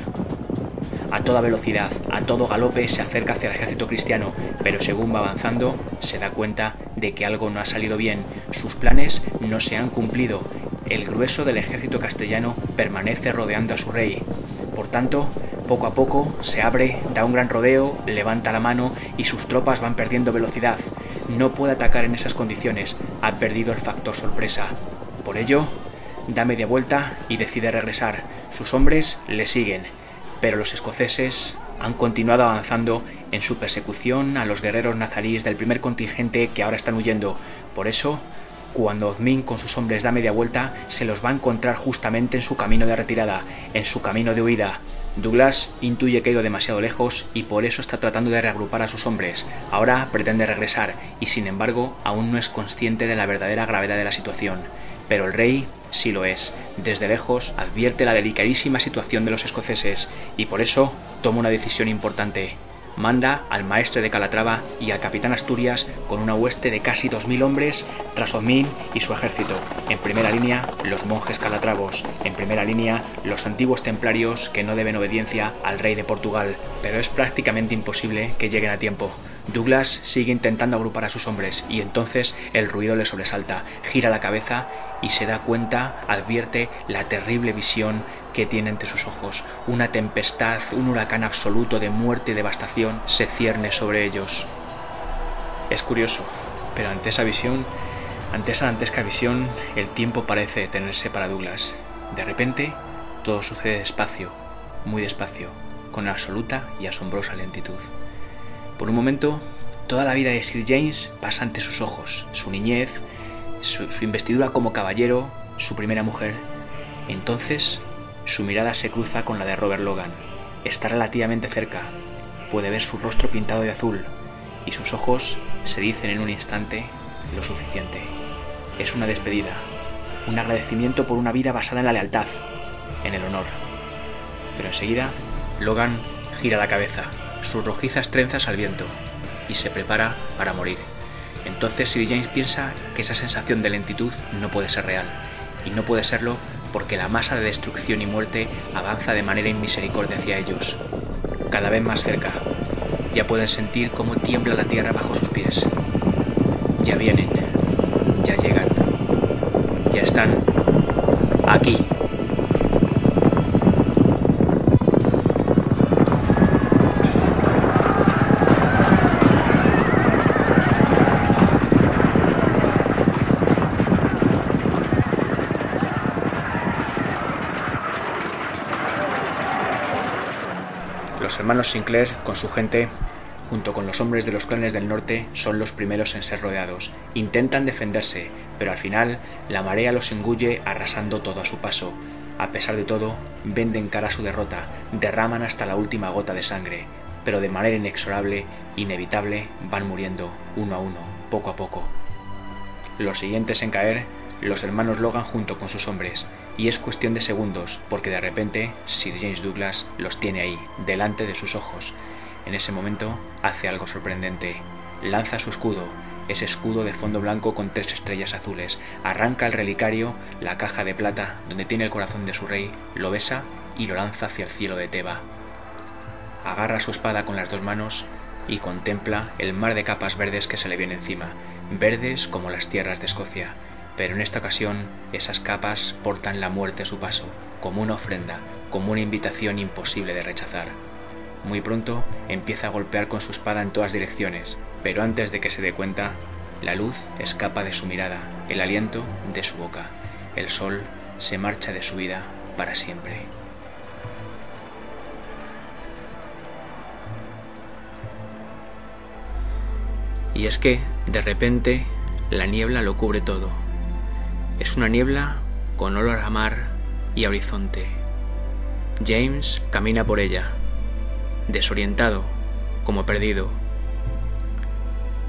a toda velocidad, a todo galope se acerca hacia el ejército cristiano, pero según va avanzando se da cuenta de que algo no ha salido bien, sus planes no se han cumplido, el grueso del ejército castellano permanece rodeando a su rey. Por tanto, poco a poco se abre, da un gran rodeo, levanta la mano y sus tropas van perdiendo velocidad. No puede atacar en esas condiciones, ha perdido el factor sorpresa. Por ello, da media vuelta y decide regresar. Sus hombres le siguen, pero los escoceses han continuado avanzando en su persecución a los guerreros nazaríes del primer contingente que ahora están huyendo. Por eso, cuando Ozmin con sus hombres da media vuelta, se los va a encontrar justamente en su camino de retirada, en su camino de huida. Douglas intuye que ha ido demasiado lejos y por eso está tratando de reagrupar a sus hombres. Ahora pretende regresar y sin embargo aún no es consciente de la verdadera gravedad de la situación. Pero el rey sí lo es. Desde lejos advierte la delicadísima situación de los escoceses y por eso toma una decisión importante. Manda al maestre de Calatrava y al capitán Asturias con una hueste de casi dos mil hombres tras Omín y su ejército. En primera línea, los monjes calatravos. En primera línea, los antiguos templarios que no deben obediencia al rey de Portugal. Pero es prácticamente imposible que lleguen a tiempo. Douglas sigue intentando agrupar a sus hombres y entonces el ruido le sobresalta, gira la cabeza y se da cuenta, advierte la terrible visión que tiene ante sus ojos. Una tempestad, un huracán absoluto de muerte y devastación se cierne sobre ellos. Es curioso, pero ante esa visión, ante esa dantesca visión, el tiempo parece detenerse para Douglas. De repente, todo sucede despacio, muy despacio, con absoluta y asombrosa lentitud. Por un momento, toda la vida de Sir James pasa ante sus ojos, su niñez, su, investidura como caballero, su primera mujer. Entonces, su mirada se cruza con la de Robert Logan. Está relativamente cerca. Puede ver su rostro pintado de azul y sus ojos se dicen en un instante lo suficiente. Es una despedida, un agradecimiento por una vida basada en la lealtad, en el honor. Pero enseguida, Logan gira la cabeza sus rojizas trenzas al viento y se prepara para morir. Entonces Sir James piensa que esa sensación de lentitud no puede ser real, y no puede serlo porque la masa de destrucción y muerte avanza de manera inmisericordia hacia ellos, cada vez más cerca. Ya pueden sentir cómo tiembla la tierra bajo sus pies. Ya vienen, ya llegan, ya están aquí. Hermanos Sinclair, con su gente, junto con los hombres de los clanes del norte, son los primeros en ser rodeados. Intentan defenderse, pero al final la marea los engulle arrasando todo a su paso. A pesar de todo, venden cara a su derrota, derraman hasta la última gota de sangre, pero de manera inexorable, inevitable, van muriendo, uno a uno, poco a poco. Los siguientes en caer los hermanos Logan junto con sus hombres, y es cuestión de segundos, porque de repente Sir James Douglas los tiene ahí, delante de sus ojos. En ese momento hace algo sorprendente. Lanza su escudo, ese escudo de fondo blanco con tres estrellas azules, arranca el relicario, la caja de plata donde tiene el corazón de su rey, lo besa y lo lanza hacia el cielo de Teba. Agarra su espada con las dos manos y contempla el mar de capas verdes que se le viene encima, verdes como las tierras de Escocia pero en esta ocasión esas capas portan la muerte a su paso, como una ofrenda, como una invitación imposible de rechazar. Muy pronto empieza a golpear con su espada en todas direcciones, pero antes de que se dé cuenta, la luz escapa de su mirada, el aliento de su boca, el sol se marcha de su vida para siempre. Y es que, de repente, la niebla lo cubre todo, es una niebla con olor a mar y a horizonte. James camina por ella, desorientado, como perdido.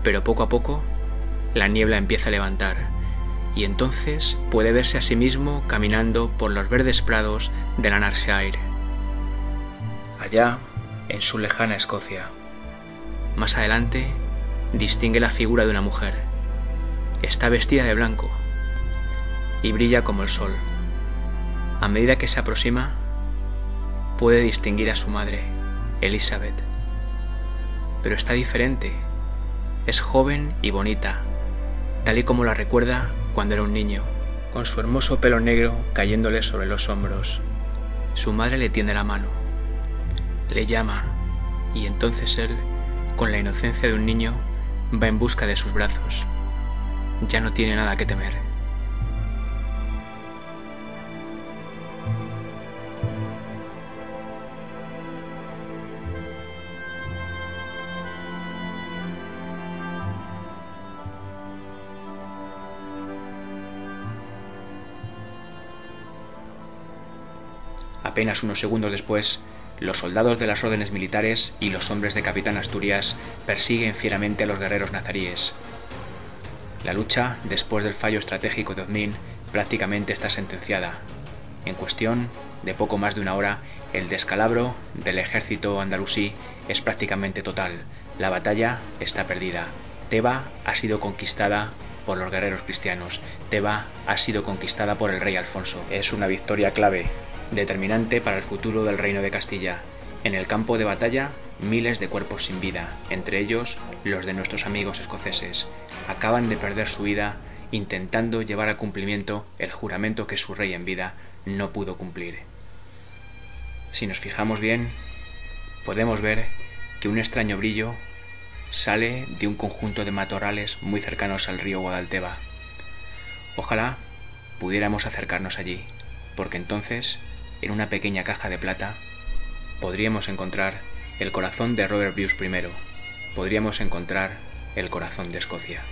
Pero poco a poco la niebla empieza a levantar y entonces puede verse a sí mismo caminando por los verdes prados de Lanarkshire. Allá, en su lejana Escocia. Más adelante, distingue la figura de una mujer. Está vestida de blanco y brilla como el sol. A medida que se aproxima, puede distinguir a su madre, Elizabeth. Pero está diferente. Es joven y bonita, tal y como la recuerda cuando era un niño, con su hermoso pelo negro cayéndole sobre los hombros. Su madre le tiende la mano, le llama, y entonces él, con la inocencia de un niño, va en busca de sus brazos. Ya no tiene nada que temer. Apenas unos segundos después, los soldados de las órdenes militares y los hombres de Capitán Asturias persiguen fieramente a los guerreros nazaríes. La lucha, después del fallo estratégico de Odmin, prácticamente está sentenciada. En cuestión de poco más de una hora, el descalabro del ejército andalusí es prácticamente total. La batalla está perdida. Teba ha sido conquistada por los guerreros cristianos. Teba ha sido conquistada por el rey Alfonso. Es una victoria clave determinante para el futuro del reino de Castilla. En el campo de batalla, miles de cuerpos sin vida, entre ellos los de nuestros amigos escoceses, acaban de perder su vida intentando llevar a cumplimiento el juramento que su rey en vida no pudo cumplir. Si nos fijamos bien, podemos ver que un extraño brillo sale de un conjunto de matorrales muy cercanos al río Guadalteba. Ojalá pudiéramos acercarnos allí, porque entonces en una pequeña caja de plata, podríamos encontrar el corazón de Robert Bruce I, podríamos encontrar el corazón de Escocia.